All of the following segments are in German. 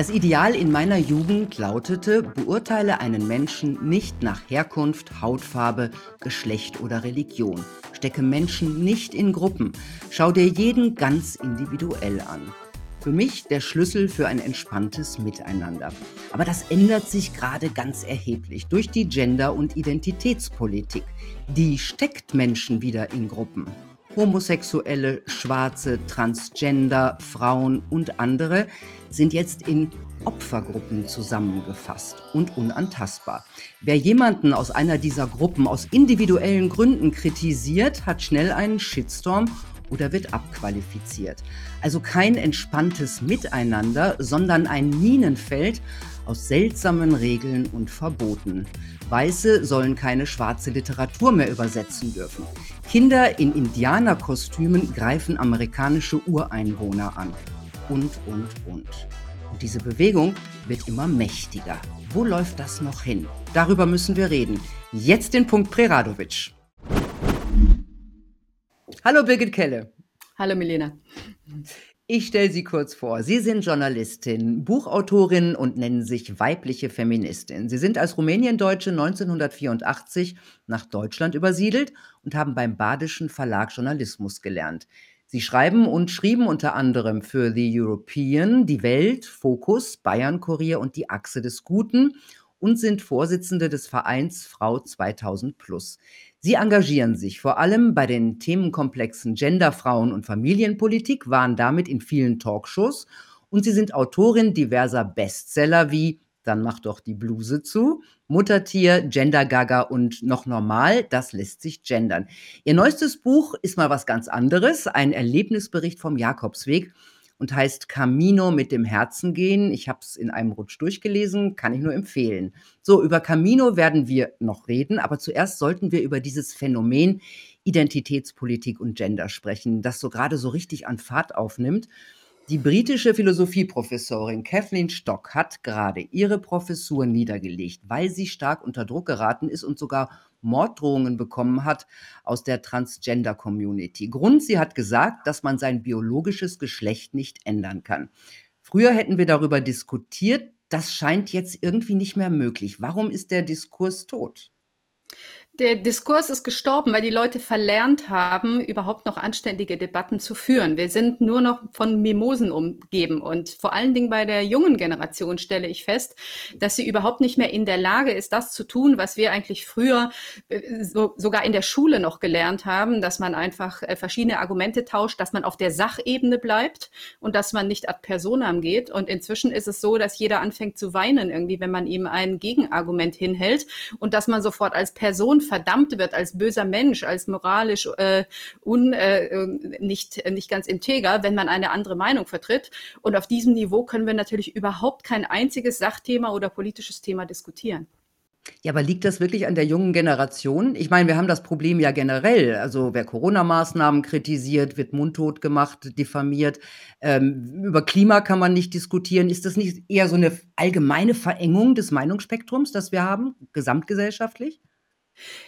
Das Ideal in meiner Jugend lautete, beurteile einen Menschen nicht nach Herkunft, Hautfarbe, Geschlecht oder Religion. Stecke Menschen nicht in Gruppen. Schau dir jeden ganz individuell an. Für mich der Schlüssel für ein entspanntes Miteinander. Aber das ändert sich gerade ganz erheblich durch die Gender- und Identitätspolitik. Die steckt Menschen wieder in Gruppen. Homosexuelle, Schwarze, Transgender, Frauen und andere sind jetzt in Opfergruppen zusammengefasst und unantastbar. Wer jemanden aus einer dieser Gruppen aus individuellen Gründen kritisiert, hat schnell einen Shitstorm oder wird abqualifiziert. Also kein entspanntes Miteinander, sondern ein Minenfeld aus seltsamen Regeln und Verboten. Weiße sollen keine schwarze Literatur mehr übersetzen dürfen. Kinder in Indianerkostümen greifen amerikanische Ureinwohner an. Und, und, und. Und diese Bewegung wird immer mächtiger. Wo läuft das noch hin? Darüber müssen wir reden. Jetzt den Punkt Preradovic. Hallo Birgit Kelle. Hallo Milena. Ich stelle Sie kurz vor. Sie sind Journalistin, Buchautorin und nennen sich weibliche Feministin. Sie sind als Rumäniendeutsche 1984 nach Deutschland übersiedelt und haben beim Badischen Verlag Journalismus gelernt. Sie schreiben und schrieben unter anderem für The European, Die Welt, Fokus, Bayern Kurier und die Achse des Guten und sind Vorsitzende des Vereins Frau 2000 Plus. Sie engagieren sich vor allem bei den Themenkomplexen Gender, Frauen und Familienpolitik, waren damit in vielen Talkshows und sie sind Autorin diverser Bestseller wie Dann mach doch die Bluse zu, Muttertier, Gender Gaga und noch normal, das lässt sich gendern. Ihr neuestes Buch ist mal was ganz anderes, ein Erlebnisbericht vom Jakobsweg und heißt Camino mit dem Herzen gehen. Ich habe es in einem Rutsch durchgelesen, kann ich nur empfehlen. So, über Camino werden wir noch reden, aber zuerst sollten wir über dieses Phänomen Identitätspolitik und Gender sprechen, das so gerade so richtig an Fahrt aufnimmt. Die britische Philosophieprofessorin Kathleen Stock hat gerade ihre Professur niedergelegt, weil sie stark unter Druck geraten ist und sogar Morddrohungen bekommen hat aus der Transgender-Community. Grund, sie hat gesagt, dass man sein biologisches Geschlecht nicht ändern kann. Früher hätten wir darüber diskutiert, das scheint jetzt irgendwie nicht mehr möglich. Warum ist der Diskurs tot? Der Diskurs ist gestorben, weil die Leute verlernt haben, überhaupt noch anständige Debatten zu führen. Wir sind nur noch von Mimosen umgeben. Und vor allen Dingen bei der jungen Generation stelle ich fest, dass sie überhaupt nicht mehr in der Lage ist, das zu tun, was wir eigentlich früher äh, so, sogar in der Schule noch gelernt haben, dass man einfach äh, verschiedene Argumente tauscht, dass man auf der Sachebene bleibt und dass man nicht ad personam geht. Und inzwischen ist es so, dass jeder anfängt zu weinen irgendwie, wenn man ihm ein Gegenargument hinhält und dass man sofort als Person verdammt wird als böser Mensch, als moralisch äh, un, äh, nicht, nicht ganz integer, wenn man eine andere Meinung vertritt. Und auf diesem Niveau können wir natürlich überhaupt kein einziges Sachthema oder politisches Thema diskutieren. Ja, aber liegt das wirklich an der jungen Generation? Ich meine, wir haben das Problem ja generell. Also wer Corona-Maßnahmen kritisiert, wird mundtot gemacht, diffamiert. Ähm, über Klima kann man nicht diskutieren. Ist das nicht eher so eine allgemeine Verengung des Meinungsspektrums, das wir haben, gesamtgesellschaftlich?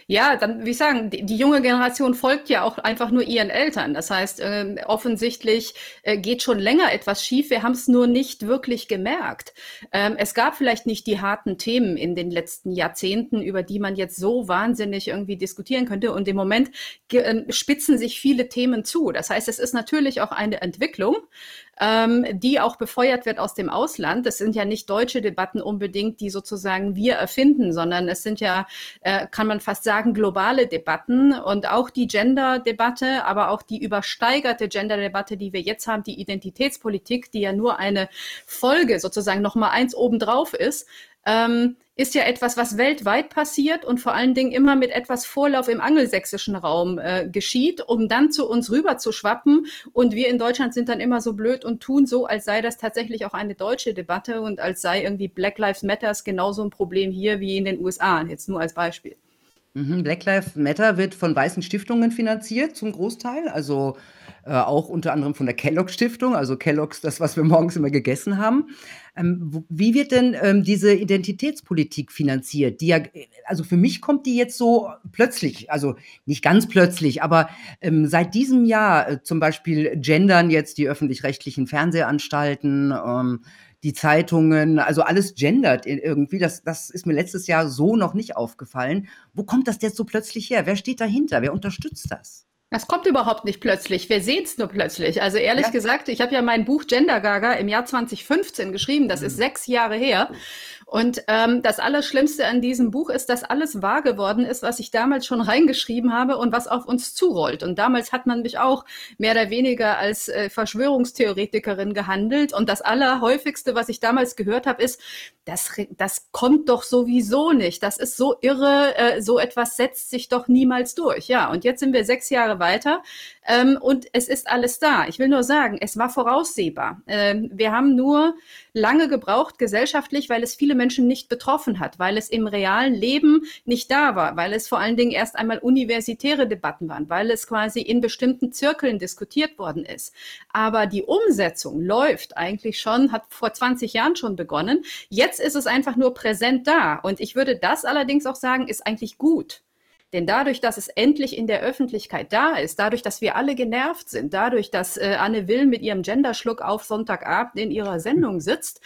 Ja, dann, wie ich sagen, die, die, junge Generation folgt ja auch einfach nur ihren Eltern. Das heißt, äh, offensichtlich äh, geht schon länger etwas schief. Wir haben es nur nicht wirklich gemerkt. Ähm, es gab vielleicht nicht die harten Themen in den letzten Jahrzehnten, über die man jetzt so wahnsinnig irgendwie diskutieren könnte. Und im Moment äh, spitzen sich viele Themen zu. Das heißt, es ist natürlich auch eine Entwicklung ähm, die auch befeuert wird aus dem Ausland. Das sind ja nicht deutsche Debatten unbedingt, die sozusagen wir erfinden, sondern es sind ja, äh, kann man fast sagen, globale Debatten und auch die Gender-Debatte, aber auch die übersteigerte Gender-Debatte, die wir jetzt haben, die Identitätspolitik, die ja nur eine Folge sozusagen nochmal eins obendrauf ist, ähm, ist ja etwas, was weltweit passiert und vor allen Dingen immer mit etwas Vorlauf im angelsächsischen Raum äh, geschieht, um dann zu uns rüber zu schwappen. Und wir in Deutschland sind dann immer so blöd und tun so, als sei das tatsächlich auch eine deutsche Debatte und als sei irgendwie Black Lives Matters genauso ein Problem hier wie in den USA. Jetzt nur als Beispiel. Mhm, Black Lives Matter wird von weißen Stiftungen finanziert zum Großteil, also äh, auch unter anderem von der Kellogg Stiftung, also Kellogg's, das, was wir morgens immer gegessen haben. Ähm, wie wird denn ähm, diese Identitätspolitik finanziert? Die ja, also für mich kommt die jetzt so plötzlich, also nicht ganz plötzlich, aber ähm, seit diesem Jahr äh, zum Beispiel gendern jetzt die öffentlich-rechtlichen Fernsehanstalten, ähm, die Zeitungen, also alles gendert irgendwie. Das, das ist mir letztes Jahr so noch nicht aufgefallen. Wo kommt das jetzt so plötzlich her? Wer steht dahinter? Wer unterstützt das? Das kommt überhaupt nicht plötzlich. Wir sehen es nur plötzlich. Also ehrlich ja. gesagt, ich habe ja mein Buch Gender Gaga im Jahr 2015 geschrieben. Das mhm. ist sechs Jahre her. Und ähm, das Allerschlimmste an diesem Buch ist, dass alles wahr geworden ist, was ich damals schon reingeschrieben habe und was auf uns zurollt. Und damals hat man mich auch mehr oder weniger als äh, Verschwörungstheoretikerin gehandelt. Und das Allerhäufigste, was ich damals gehört habe, ist, das, das kommt doch sowieso nicht. Das ist so irre. Äh, so etwas setzt sich doch niemals durch. Ja, und jetzt sind wir sechs Jahre weiter ähm, und es ist alles da. Ich will nur sagen, es war voraussehbar. Ähm, wir haben nur lange gebraucht gesellschaftlich, weil es viele Menschen nicht betroffen hat, weil es im realen Leben nicht da war, weil es vor allen Dingen erst einmal universitäre Debatten waren, weil es quasi in bestimmten Zirkeln diskutiert worden ist. Aber die Umsetzung läuft eigentlich schon, hat vor 20 Jahren schon begonnen. Jetzt ist es einfach nur präsent da. Und ich würde das allerdings auch sagen, ist eigentlich gut. Denn dadurch, dass es endlich in der Öffentlichkeit da ist, dadurch, dass wir alle genervt sind, dadurch, dass äh, Anne Will mit ihrem Genderschluck auf Sonntagabend in ihrer Sendung sitzt,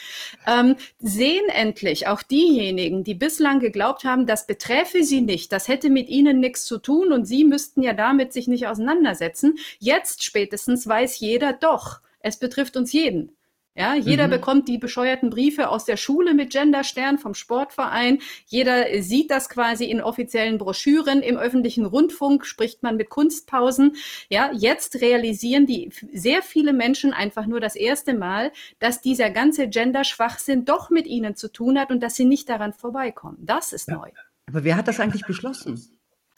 ähm, sehen endlich auch diejenigen, die bislang geglaubt haben, das beträfe sie nicht, das hätte mit ihnen nichts zu tun und sie müssten ja damit sich nicht auseinandersetzen. Jetzt spätestens weiß jeder doch, es betrifft uns jeden. Ja, jeder mhm. bekommt die bescheuerten Briefe aus der Schule mit Genderstern vom Sportverein. Jeder sieht das quasi in offiziellen Broschüren. Im öffentlichen Rundfunk spricht man mit Kunstpausen. Ja, jetzt realisieren die sehr viele Menschen einfach nur das erste Mal, dass dieser ganze Genderschwachsinn doch mit ihnen zu tun hat und dass sie nicht daran vorbeikommen. Das ist ja. neu. Aber wer hat das eigentlich beschlossen?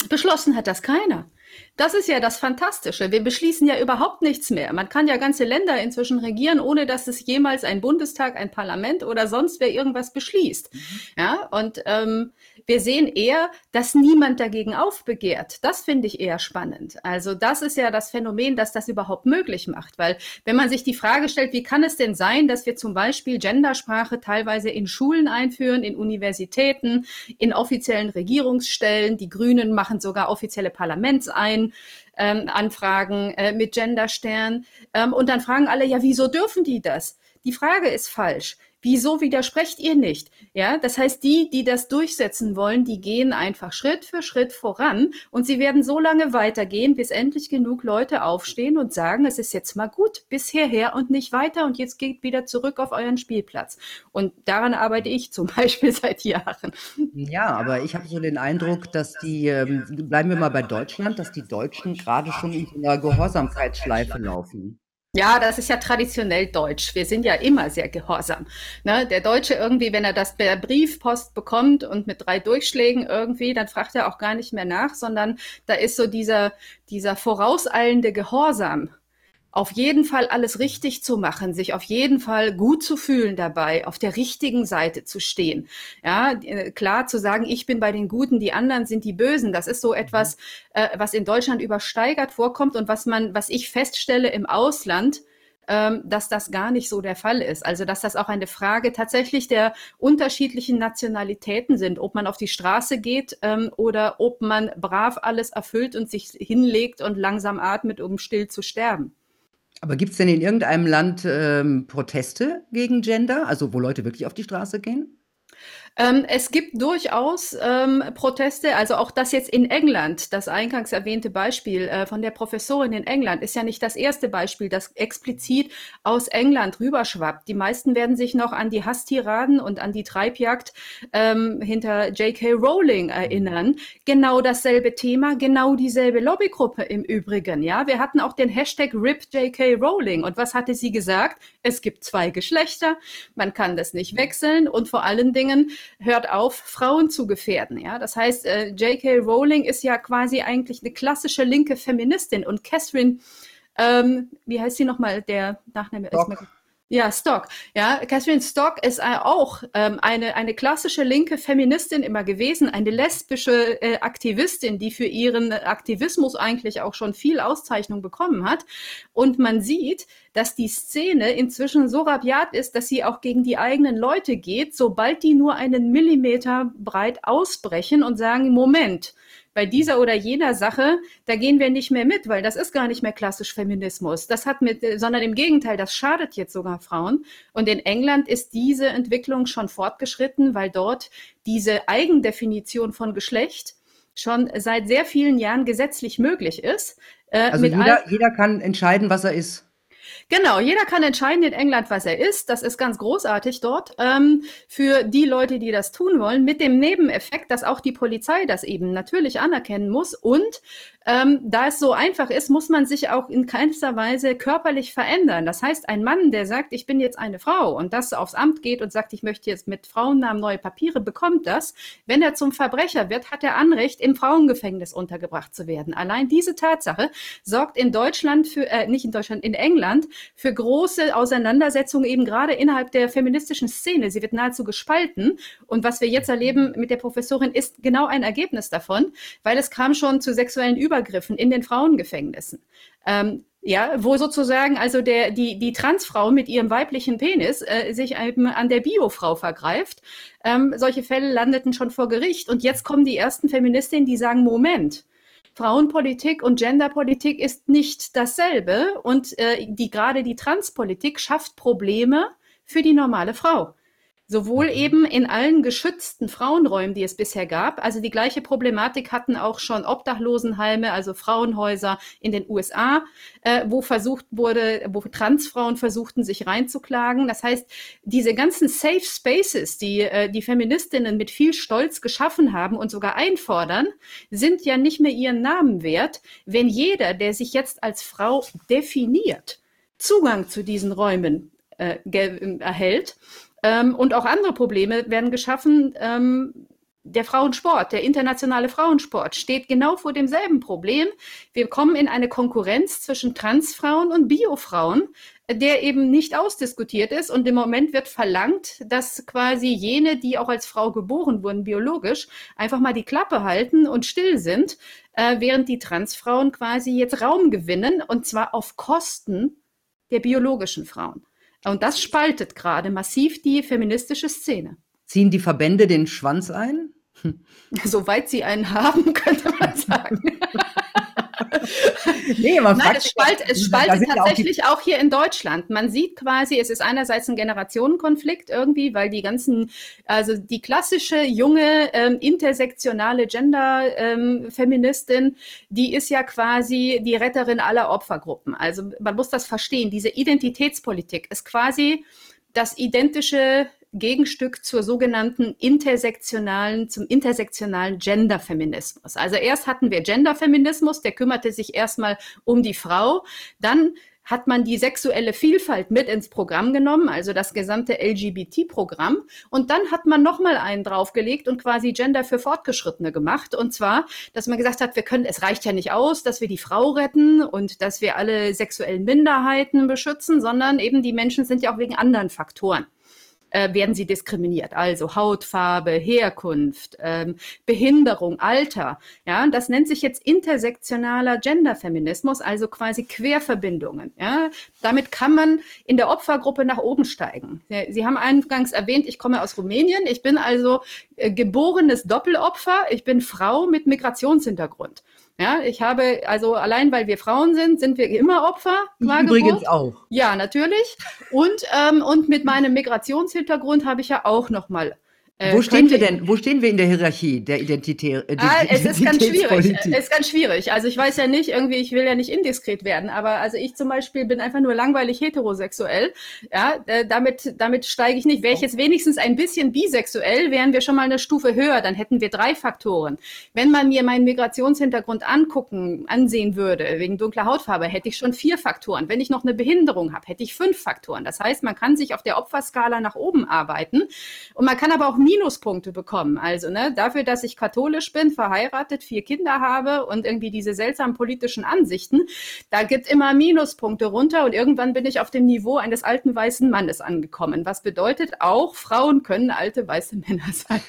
Beschlossen hat das keiner. Das ist ja das Fantastische. Wir beschließen ja überhaupt nichts mehr. Man kann ja ganze Länder inzwischen regieren, ohne dass es jemals ein Bundestag, ein Parlament oder sonst wer irgendwas beschließt. Mhm. Ja, und ähm, wir sehen eher, dass niemand dagegen aufbegehrt. Das finde ich eher spannend. Also das ist ja das Phänomen, dass das überhaupt möglich macht. Weil wenn man sich die Frage stellt, wie kann es denn sein, dass wir zum Beispiel Gendersprache teilweise in Schulen einführen, in Universitäten, in offiziellen Regierungsstellen, die Grünen machen sogar offizielle Parlaments ein, ähm, Anfragen äh, mit Genderstern. Ähm, und dann fragen alle, ja, wieso dürfen die das? Die Frage ist falsch. Wieso widersprecht ihr nicht? Ja, das heißt, die, die das durchsetzen wollen, die gehen einfach Schritt für Schritt voran und sie werden so lange weitergehen, bis endlich genug Leute aufstehen und sagen, es ist jetzt mal gut, bis hierher und nicht weiter und jetzt geht wieder zurück auf euren Spielplatz. Und daran arbeite ich zum Beispiel seit Jahren. Ja, aber ich habe so den Eindruck, dass die, ähm, bleiben wir mal bei Deutschland, dass die Deutschen gerade schon in einer Gehorsamkeitsschleife laufen. Ja, das ist ja traditionell deutsch. Wir sind ja immer sehr gehorsam. Ne? Der Deutsche irgendwie, wenn er das per Briefpost bekommt und mit drei Durchschlägen irgendwie, dann fragt er auch gar nicht mehr nach, sondern da ist so dieser, dieser vorauseilende Gehorsam auf jeden Fall alles richtig zu machen, sich auf jeden Fall gut zu fühlen dabei, auf der richtigen Seite zu stehen. Ja, äh, klar zu sagen, ich bin bei den Guten, die anderen sind die Bösen. Das ist so etwas, äh, was in Deutschland übersteigert vorkommt und was man, was ich feststelle im Ausland, ähm, dass das gar nicht so der Fall ist. Also, dass das auch eine Frage tatsächlich der unterschiedlichen Nationalitäten sind, ob man auf die Straße geht ähm, oder ob man brav alles erfüllt und sich hinlegt und langsam atmet, um still zu sterben. Aber gibt es denn in irgendeinem Land ähm, Proteste gegen Gender, also wo Leute wirklich auf die Straße gehen? Ähm, es gibt durchaus ähm, Proteste, also auch das jetzt in England, das eingangs erwähnte Beispiel äh, von der Professorin in England ist ja nicht das erste Beispiel, das explizit aus England rüberschwappt. Die meisten werden sich noch an die Hasstiraden und an die Treibjagd ähm, hinter J.K. Rowling erinnern. Genau dasselbe Thema, genau dieselbe Lobbygruppe im Übrigen. Ja, wir hatten auch den Hashtag RIP J.K. Rowling. Und was hatte sie gesagt? Es gibt zwei Geschlechter, man kann das nicht wechseln und vor allen Dingen hört auf, Frauen zu gefährden. Ja, das heißt, äh, J.K. Rowling ist ja quasi eigentlich eine klassische linke Feministin und Catherine, ähm, wie heißt sie nochmal, der Nachname ist mir ja, Stock. Ja, Catherine Stock ist äh, auch ähm, eine, eine klassische linke Feministin immer gewesen, eine lesbische äh, Aktivistin, die für ihren Aktivismus eigentlich auch schon viel Auszeichnung bekommen hat. Und man sieht, dass die Szene inzwischen so rabiat ist, dass sie auch gegen die eigenen Leute geht, sobald die nur einen Millimeter breit ausbrechen und sagen, Moment, bei dieser oder jener Sache, da gehen wir nicht mehr mit, weil das ist gar nicht mehr klassisch Feminismus. Das hat mit, sondern im Gegenteil, das schadet jetzt sogar Frauen. Und in England ist diese Entwicklung schon fortgeschritten, weil dort diese Eigendefinition von Geschlecht schon seit sehr vielen Jahren gesetzlich möglich ist. Äh, also jeder, jeder kann entscheiden, was er ist. Genau, jeder kann entscheiden in England, was er ist. Das ist ganz großartig dort ähm, für die Leute, die das tun wollen, mit dem Nebeneffekt, dass auch die Polizei das eben natürlich anerkennen muss und ähm, da es so einfach ist, muss man sich auch in keinster Weise körperlich verändern. Das heißt, ein Mann, der sagt, ich bin jetzt eine Frau und das aufs Amt geht und sagt, ich möchte jetzt mit Frauennamen neue Papiere, bekommt das. Wenn er zum Verbrecher wird, hat er Anrecht, im Frauengefängnis untergebracht zu werden. Allein diese Tatsache sorgt in Deutschland für, äh, nicht in Deutschland, in England für große Auseinandersetzungen eben gerade innerhalb der feministischen Szene. Sie wird nahezu gespalten. Und was wir jetzt erleben mit der Professorin ist genau ein Ergebnis davon, weil es kam schon zu sexuellen Über Übergriffen in den Frauengefängnissen. Ähm, ja, wo sozusagen also der, die, die Transfrau mit ihrem weiblichen Penis äh, sich eben an der Biofrau vergreift. Ähm, solche Fälle landeten schon vor Gericht. Und jetzt kommen die ersten Feministinnen, die sagen, Moment, Frauenpolitik und Genderpolitik ist nicht dasselbe. Und äh, die, gerade die Transpolitik schafft Probleme für die normale Frau. Sowohl mhm. eben in allen geschützten Frauenräumen, die es bisher gab. Also die gleiche Problematik hatten auch schon Obdachlosenheime, also Frauenhäuser in den USA, äh, wo versucht wurde, wo Transfrauen versuchten, sich reinzuklagen. Das heißt, diese ganzen Safe Spaces, die äh, die Feministinnen mit viel Stolz geschaffen haben und sogar einfordern, sind ja nicht mehr ihren Namen wert, wenn jeder, der sich jetzt als Frau definiert, Zugang zu diesen Räumen äh, erhält ähm, und auch andere Probleme werden geschaffen. Ähm, der Frauensport, der internationale Frauensport steht genau vor demselben Problem. Wir kommen in eine Konkurrenz zwischen Transfrauen und Biofrauen, der eben nicht ausdiskutiert ist. Und im Moment wird verlangt, dass quasi jene, die auch als Frau geboren wurden, biologisch, einfach mal die Klappe halten und still sind, äh, während die Transfrauen quasi jetzt Raum gewinnen, und zwar auf Kosten der biologischen Frauen. Und das spaltet gerade massiv die feministische Szene. Ziehen die Verbände den Schwanz ein? Soweit sie einen haben, könnte man sagen. nee, man Nein, es, spalt, es spaltet tatsächlich auch, auch, hier in Deutschland. Man sieht quasi, es ist einerseits ein Generationenkonflikt irgendwie, weil die ganzen, also die klassische junge ähm, intersektionale Gender-Feministin, ähm, die ist ja quasi die Retterin aller Opfergruppen. Also man muss das verstehen. Diese Identitätspolitik ist quasi das identische Gegenstück zur sogenannten intersektionalen, zum intersektionalen Genderfeminismus. Also erst hatten wir Genderfeminismus, der kümmerte sich erstmal um die Frau, dann hat man die sexuelle Vielfalt mit ins Programm genommen, also das gesamte LGBT-Programm. Und dann hat man nochmal einen draufgelegt und quasi Gender für Fortgeschrittene gemacht. Und zwar, dass man gesagt hat, wir können, es reicht ja nicht aus, dass wir die Frau retten und dass wir alle sexuellen Minderheiten beschützen, sondern eben die Menschen sind ja auch wegen anderen Faktoren äh, werden sie diskriminiert. Also Hautfarbe, Herkunft, ähm, Behinderung, Alter. Ja, das nennt sich jetzt intersektionaler Genderfeminismus, also quasi Querverbindungen. Ja, damit kann man in der Opfergruppe nach oben steigen. Sie haben eingangs erwähnt, ich komme aus Rumänien. Ich bin also geborenes Doppelopfer. Ich bin Frau mit Migrationshintergrund. Ja, ich habe, also allein weil wir Frauen sind, sind wir immer Opfer. Übrigens auch. Ja, natürlich. Und, ähm, und mit meinem Migrationshintergrund habe ich ja auch nochmal äh, wo stehen wir denn? Wo stehen wir in der Hierarchie der Identität? Äh, ah, es ist ganz schwierig. Es ist ganz schwierig. Also ich weiß ja nicht, irgendwie, ich will ja nicht indiskret werden, aber also ich zum Beispiel bin einfach nur langweilig heterosexuell. Ja, äh, damit, damit steige ich nicht. Wäre ich jetzt wenigstens ein bisschen bisexuell, wären wir schon mal eine Stufe höher. Dann hätten wir drei Faktoren. Wenn man mir meinen Migrationshintergrund angucken, ansehen würde, wegen dunkler Hautfarbe, hätte ich schon vier Faktoren. Wenn ich noch eine Behinderung habe, hätte ich fünf Faktoren. Das heißt, man kann sich auf der Opferskala nach oben arbeiten und man kann aber auch Minuspunkte bekommen. Also ne, dafür, dass ich katholisch bin, verheiratet, vier Kinder habe und irgendwie diese seltsamen politischen Ansichten, da gibt immer Minuspunkte runter und irgendwann bin ich auf dem Niveau eines alten weißen Mannes angekommen. Was bedeutet auch, Frauen können alte weiße Männer sein.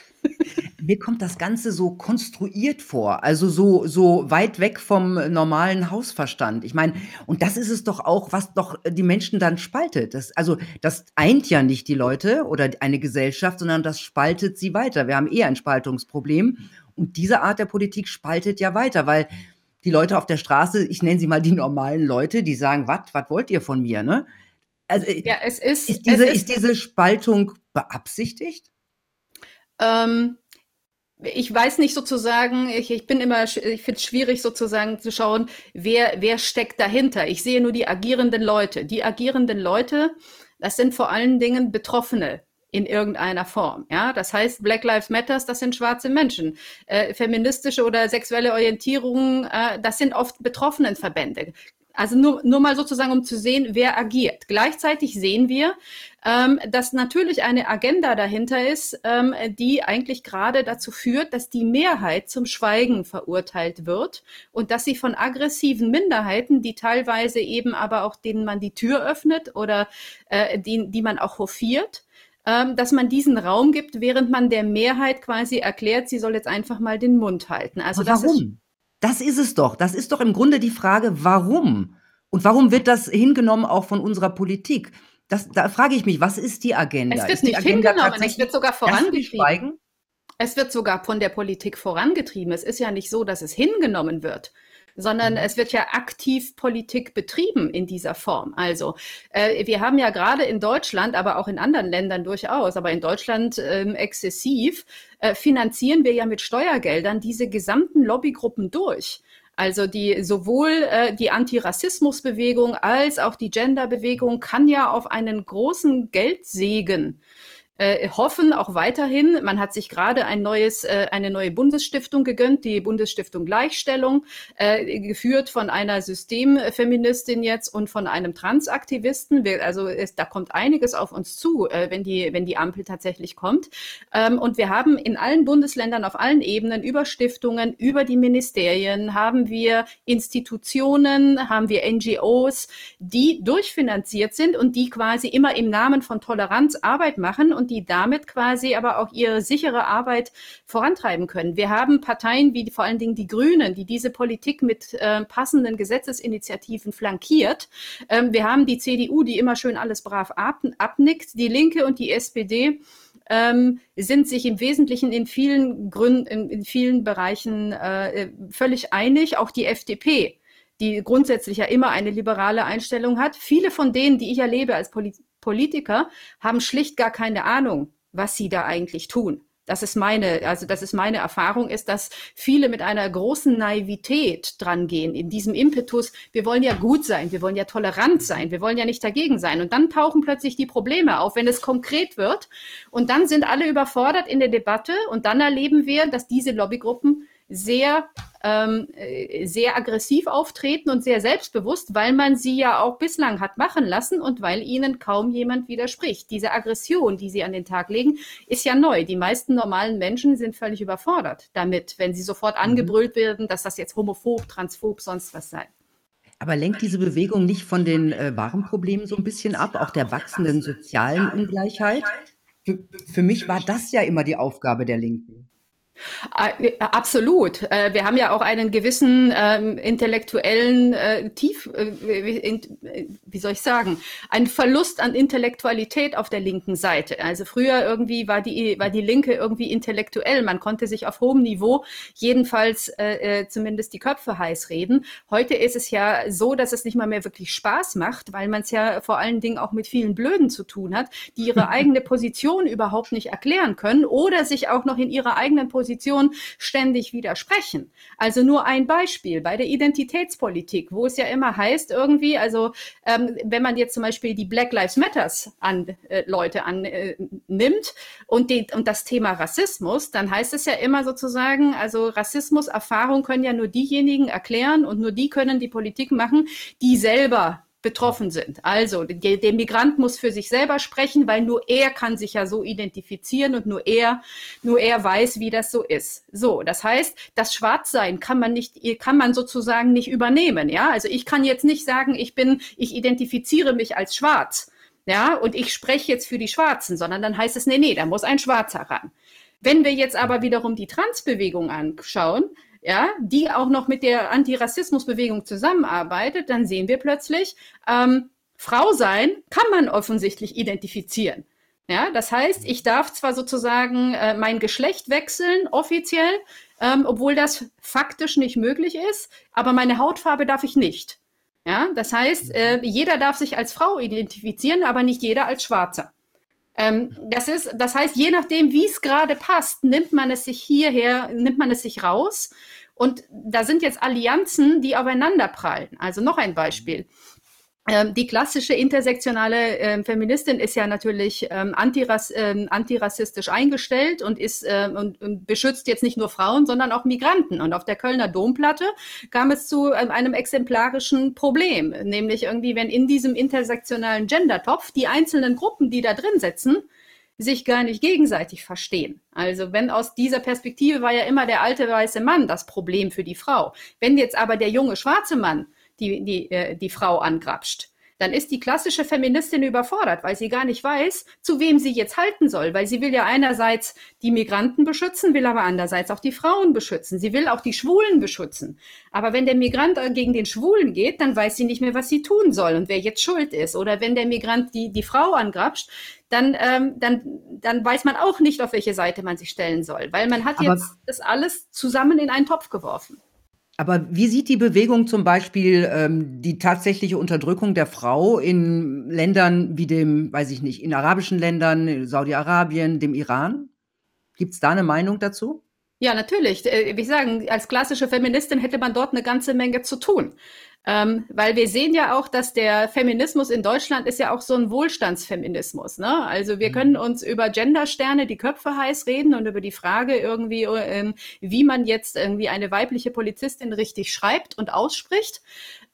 Mir kommt das Ganze so konstruiert vor, also so, so weit weg vom normalen Hausverstand. Ich meine, und das ist es doch auch, was doch die Menschen dann spaltet. Das, also, das eint ja nicht die Leute oder eine Gesellschaft, sondern das spaltet sie weiter. Wir haben eher ein Spaltungsproblem. Und diese Art der Politik spaltet ja weiter, weil die Leute auf der Straße, ich nenne sie mal die normalen Leute, die sagen, was, was wollt ihr von mir, ne? Also, ja, es ist, ist, diese, es ist, ist diese Spaltung beabsichtigt? Ähm, ich weiß nicht sozusagen, ich, ich bin immer, ich finde es schwierig sozusagen zu schauen, wer, wer steckt dahinter. Ich sehe nur die agierenden Leute. Die agierenden Leute, das sind vor allen Dingen Betroffene in irgendeiner Form. Ja, das heißt, Black Lives Matters, das sind schwarze Menschen. Äh, feministische oder sexuelle Orientierung, äh, das sind oft Betroffenenverbände. Also nur, nur mal sozusagen, um zu sehen, wer agiert. Gleichzeitig sehen wir, ähm, dass natürlich eine Agenda dahinter ist, ähm, die eigentlich gerade dazu führt, dass die Mehrheit zum Schweigen verurteilt wird und dass sie von aggressiven Minderheiten, die teilweise eben aber auch denen man die Tür öffnet oder äh, die, die man auch hofiert, ähm, dass man diesen Raum gibt, während man der Mehrheit quasi erklärt, sie soll jetzt einfach mal den Mund halten. Also warum? Das ist, es doch. Das ist doch im Grunde die Frage, warum? Und warum wird das hingenommen auch von unserer Politik? Das, da frage ich mich, was ist die Agenda? Es wird ist nicht hingenommen, es wird sogar vorangetrieben. Es wird sogar von der Politik vorangetrieben. Es ist ja nicht so, dass es hingenommen wird sondern mhm. es wird ja aktiv Politik betrieben in dieser Form. Also äh, wir haben ja gerade in Deutschland, aber auch in anderen Ländern durchaus, aber in Deutschland ähm, exzessiv, äh, finanzieren wir ja mit Steuergeldern diese gesamten Lobbygruppen durch. Also die sowohl äh, die Antirassismusbewegung als auch die Genderbewegung kann ja auf einen großen Geldsegen äh, hoffen auch weiterhin. Man hat sich gerade ein neues, äh, eine neue Bundesstiftung gegönnt, die Bundesstiftung Gleichstellung, äh, geführt von einer Systemfeministin jetzt und von einem Transaktivisten. Also es, da kommt einiges auf uns zu, äh, wenn die, wenn die Ampel tatsächlich kommt. Ähm, und wir haben in allen Bundesländern auf allen Ebenen über Stiftungen, über die Ministerien haben wir Institutionen, haben wir NGOs, die durchfinanziert sind und die quasi immer im Namen von Toleranz Arbeit machen und die damit quasi aber auch ihre sichere Arbeit vorantreiben können. Wir haben Parteien wie vor allen Dingen die Grünen, die diese Politik mit äh, passenden Gesetzesinitiativen flankiert. Ähm, wir haben die CDU, die immer schön alles brav ab, abnickt, die Linke und die SPD. Ähm, sind sich im Wesentlichen in vielen Gründen, in, in vielen Bereichen äh, völlig einig. Auch die FDP, die grundsätzlich ja immer eine liberale Einstellung hat. Viele von denen, die ich erlebe als Polit Politiker haben schlicht gar keine Ahnung, was sie da eigentlich tun. Das ist meine, also das ist meine Erfahrung, ist, dass viele mit einer großen Naivität drangehen, in diesem Impetus, wir wollen ja gut sein, wir wollen ja tolerant sein, wir wollen ja nicht dagegen sein. Und dann tauchen plötzlich die Probleme auf, wenn es konkret wird. Und dann sind alle überfordert in der Debatte und dann erleben wir, dass diese Lobbygruppen sehr, ähm, äh, sehr aggressiv auftreten und sehr selbstbewusst, weil man sie ja auch bislang hat machen lassen und weil ihnen kaum jemand widerspricht. Diese Aggression, die sie an den Tag legen, ist ja neu. Die meisten normalen Menschen sind völlig überfordert damit, wenn sie sofort mhm. angebrüllt werden, dass das jetzt homophob, transphob, sonst was sei. Aber lenkt diese Bewegung nicht von den äh, wahren Problemen so ein bisschen ab, auch der wachsenden sozialen Ungleichheit? Für, für mich war das ja immer die Aufgabe der Linken. Äh, absolut. Äh, wir haben ja auch einen gewissen ähm, intellektuellen äh, Tief, äh, wie soll ich sagen, ein Verlust an Intellektualität auf der linken Seite. Also früher irgendwie war die war die Linke irgendwie intellektuell. Man konnte sich auf hohem Niveau jedenfalls äh, zumindest die Köpfe heiß reden. Heute ist es ja so, dass es nicht mal mehr wirklich Spaß macht, weil man es ja vor allen Dingen auch mit vielen Blöden zu tun hat, die ihre eigene Position überhaupt nicht erklären können oder sich auch noch in ihrer eigenen Position Position ständig widersprechen. Also nur ein Beispiel bei der Identitätspolitik, wo es ja immer heißt irgendwie, also ähm, wenn man jetzt zum Beispiel die Black Lives Matters an äh, Leute annimmt äh, und, und das Thema Rassismus, dann heißt es ja immer sozusagen, also Rassismuserfahrung können ja nur diejenigen erklären und nur die können die Politik machen, die selber betroffen sind. Also der, der, Migrant muss für sich selber sprechen, weil nur er kann sich ja so identifizieren und nur er, nur er weiß, wie das so ist. So, das heißt, das Schwarzsein kann man nicht, kann man sozusagen nicht übernehmen. Ja, also ich kann jetzt nicht sagen, ich bin, ich identifiziere mich als Schwarz. Ja, und ich spreche jetzt für die Schwarzen, sondern dann heißt es, nee, nee, da muss ein Schwarzer ran. Wenn wir jetzt aber wiederum die Transbewegung anschauen, ja, die auch noch mit der Antirassismusbewegung zusammenarbeitet, dann sehen wir plötzlich, ähm, Frau sein kann man offensichtlich identifizieren. Ja, das heißt, ich darf zwar sozusagen äh, mein Geschlecht wechseln, offiziell, ähm, obwohl das faktisch nicht möglich ist, aber meine Hautfarbe darf ich nicht. Ja, das heißt, äh, jeder darf sich als Frau identifizieren, aber nicht jeder als Schwarzer. Ähm, das ist, das heißt, je nachdem, wie es gerade passt, nimmt man es sich hierher, nimmt man es sich raus. Und da sind jetzt Allianzen, die aufeinander prallen. Also noch ein Beispiel. Ähm, die klassische intersektionale äh, Feministin ist ja natürlich ähm, antirass äh, antirassistisch eingestellt und ist äh, und, und, beschützt jetzt nicht nur Frauen, sondern auch Migranten. Und auf der Kölner Domplatte kam es zu ähm, einem exemplarischen Problem, nämlich irgendwie, wenn in diesem intersektionalen Gendertopf die einzelnen Gruppen, die da drin sitzen, sich gar nicht gegenseitig verstehen. Also wenn aus dieser Perspektive war ja immer der alte weiße Mann das Problem für die Frau. Wenn jetzt aber der junge schwarze Mann die, die, äh, die Frau angrapscht, dann ist die klassische Feministin überfordert, weil sie gar nicht weiß, zu wem sie jetzt halten soll, weil sie will ja einerseits die Migranten beschützen, will aber andererseits auch die Frauen beschützen. Sie will auch die Schwulen beschützen. Aber wenn der Migrant gegen den Schwulen geht, dann weiß sie nicht mehr, was sie tun soll und wer jetzt schuld ist. Oder wenn der Migrant die, die Frau angrapscht, dann, ähm, dann, dann weiß man auch nicht, auf welche Seite man sich stellen soll, weil man hat aber jetzt das alles zusammen in einen Topf geworfen. Aber wie sieht die Bewegung zum Beispiel ähm, die tatsächliche Unterdrückung der Frau in Ländern wie dem, weiß ich nicht, in arabischen Ländern, Saudi-Arabien, dem Iran? Gibt es da eine Meinung dazu? Ja, natürlich. Äh, wie sagen, als klassische Feministin hätte man dort eine ganze Menge zu tun. Ähm, weil wir sehen ja auch, dass der Feminismus in Deutschland ist ja auch so ein Wohlstandsfeminismus. Ne? Also wir mhm. können uns über Gendersterne die Köpfe heiß reden und über die Frage irgendwie, ähm, wie man jetzt irgendwie eine weibliche Polizistin richtig schreibt und ausspricht.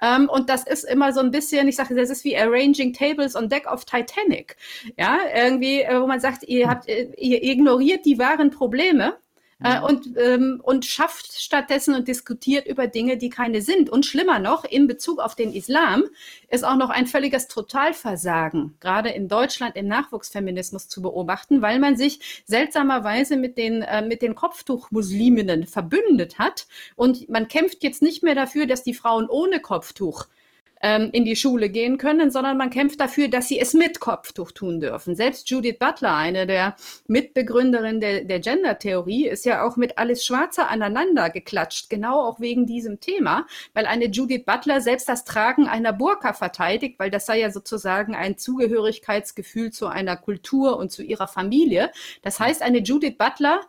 Ähm, und das ist immer so ein bisschen, ich sage, das ist wie Arranging Tables on Deck of Titanic. Ja, irgendwie, äh, wo man sagt, ihr habt, äh, ihr ignoriert die wahren Probleme äh, und, ähm, und schafft stattdessen und diskutiert über Dinge, die keine sind. Und schlimmer noch, in Bezug auf den Islam ist auch noch ein völliges Totalversagen, gerade in Deutschland im Nachwuchsfeminismus zu beobachten, weil man sich seltsamerweise mit den, äh, mit den Kopftuchmusliminnen verbündet hat. Und man kämpft jetzt nicht mehr dafür, dass die Frauen ohne Kopftuch ähm, in die Schule gehen können, sondern man kämpft dafür, dass sie es mit Kopftuch tun dürfen. Selbst Judith Butler, eine der Mitbegründerinnen der, der Gender-Theorie, ist ja auch mit Alice Schwarzer aneinander geklatscht, genau auch wegen diesem Thema, weil eine Judith Butler selbst das Tragen einer Burka verteidigt, weil das sei ja sozusagen ein Zugehörigkeitsgefühl zu einer Kultur und zu ihrer Familie. Das heißt, eine Judith Butler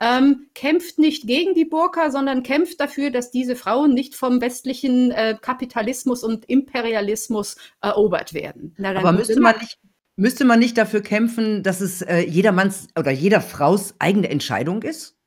ähm, kämpft nicht gegen die Burka, sondern kämpft dafür, dass diese Frauen nicht vom westlichen äh, Kapitalismus und Imperialismus erobert werden. Na, Aber müsste man nicht Müsste man nicht dafür kämpfen, dass es äh, jedermanns oder jeder Fraus eigene Entscheidung ist?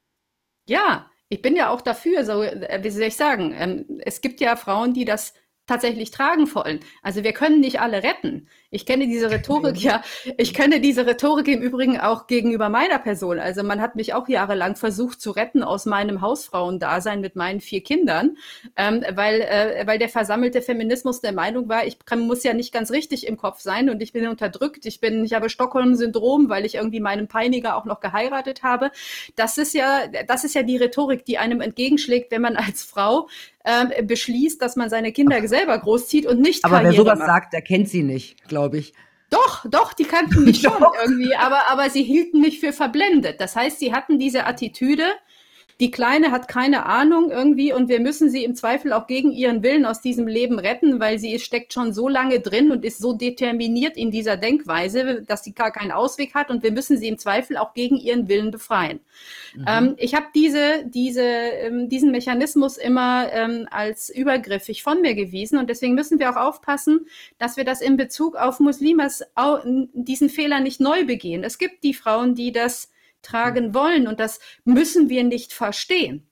Ja, ich bin ja auch dafür, so, äh, wie soll ich sagen, ähm, es gibt ja Frauen, die das tatsächlich tragen wollen. Also wir können nicht alle retten. Ich kenne diese Rhetorik ja, ich kenne diese Rhetorik im Übrigen auch gegenüber meiner Person. Also man hat mich auch jahrelang versucht zu retten aus meinem Hausfrauendasein mit meinen vier Kindern, ähm, weil, äh, weil der versammelte Feminismus der Meinung war, ich kann, muss ja nicht ganz richtig im Kopf sein und ich bin unterdrückt, ich bin, ich habe Stockholm-Syndrom, weil ich irgendwie meinen Peiniger auch noch geheiratet habe. Das ist ja, das ist ja die Rhetorik, die einem entgegenschlägt, wenn man als Frau ähm, beschließt, dass man seine Kinder selber großzieht und nicht Aber Karriere wer sowas macht. sagt, der kennt sie nicht glaube ich. Doch, doch, die kannten mich schon irgendwie, aber, aber sie hielten mich für verblendet. Das heißt, sie hatten diese Attitüde, die Kleine hat keine Ahnung irgendwie und wir müssen sie im Zweifel auch gegen ihren Willen aus diesem Leben retten, weil sie steckt schon so lange drin und ist so determiniert in dieser Denkweise, dass sie gar keinen Ausweg hat und wir müssen sie im Zweifel auch gegen ihren Willen befreien. Mhm. Ähm, ich habe diese, diese, ähm, diesen Mechanismus immer ähm, als übergriffig von mir gewiesen und deswegen müssen wir auch aufpassen, dass wir das in Bezug auf Muslimas diesen Fehler nicht neu begehen. Es gibt die Frauen, die das tragen wollen. Und das müssen wir nicht verstehen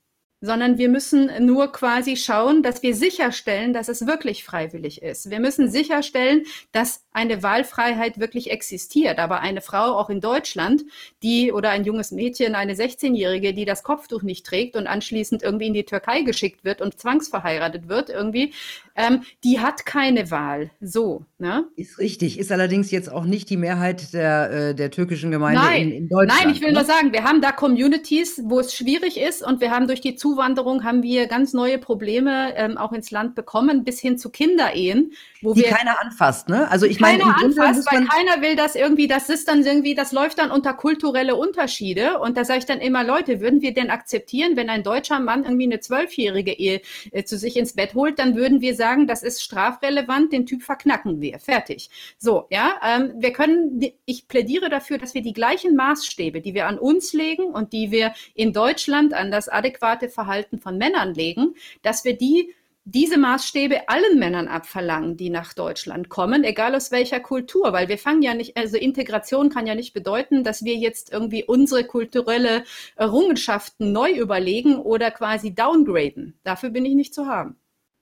sondern wir müssen nur quasi schauen, dass wir sicherstellen, dass es wirklich freiwillig ist. Wir müssen sicherstellen, dass eine Wahlfreiheit wirklich existiert. Aber eine Frau auch in Deutschland, die oder ein junges Mädchen, eine 16-Jährige, die das Kopftuch nicht trägt und anschließend irgendwie in die Türkei geschickt wird und zwangsverheiratet wird, irgendwie, ähm, die hat keine Wahl. So, ne? Ist richtig. Ist allerdings jetzt auch nicht die Mehrheit der, äh, der türkischen Gemeinde Nein. in, in Deutschland. Nein, ich will ne? nur sagen, wir haben da Communities, wo es schwierig ist und wir haben durch die Zuwanderung Zuwanderung haben wir ganz neue Probleme ähm, auch ins Land bekommen, bis hin zu Kinderehen, wo die wir keiner anfasst, ne? Also ich meine, keiner anfasst, weil keiner will das irgendwie. Das ist dann irgendwie, das läuft dann unter kulturelle Unterschiede. Und da sage ich dann immer, Leute, würden wir denn akzeptieren, wenn ein deutscher Mann irgendwie eine zwölfjährige Ehe äh, zu sich ins Bett holt, dann würden wir sagen, das ist strafrelevant, den Typ verknacken wir, fertig. So, ja, ähm, wir können. Ich plädiere dafür, dass wir die gleichen Maßstäbe, die wir an uns legen und die wir in Deutschland an das adäquate Verhalten von Männern legen, dass wir die diese Maßstäbe allen Männern abverlangen, die nach Deutschland kommen, egal aus welcher Kultur, weil wir fangen ja nicht, also Integration kann ja nicht bedeuten, dass wir jetzt irgendwie unsere kulturelle Errungenschaften neu überlegen oder quasi downgraden. Dafür bin ich nicht zu haben.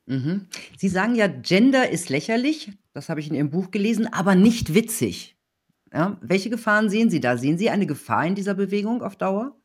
Mhm. Sie sagen ja, Gender ist lächerlich, das habe ich in Ihrem Buch gelesen, aber nicht witzig. Ja, welche Gefahren sehen Sie da? Sehen Sie eine Gefahr in dieser Bewegung auf Dauer?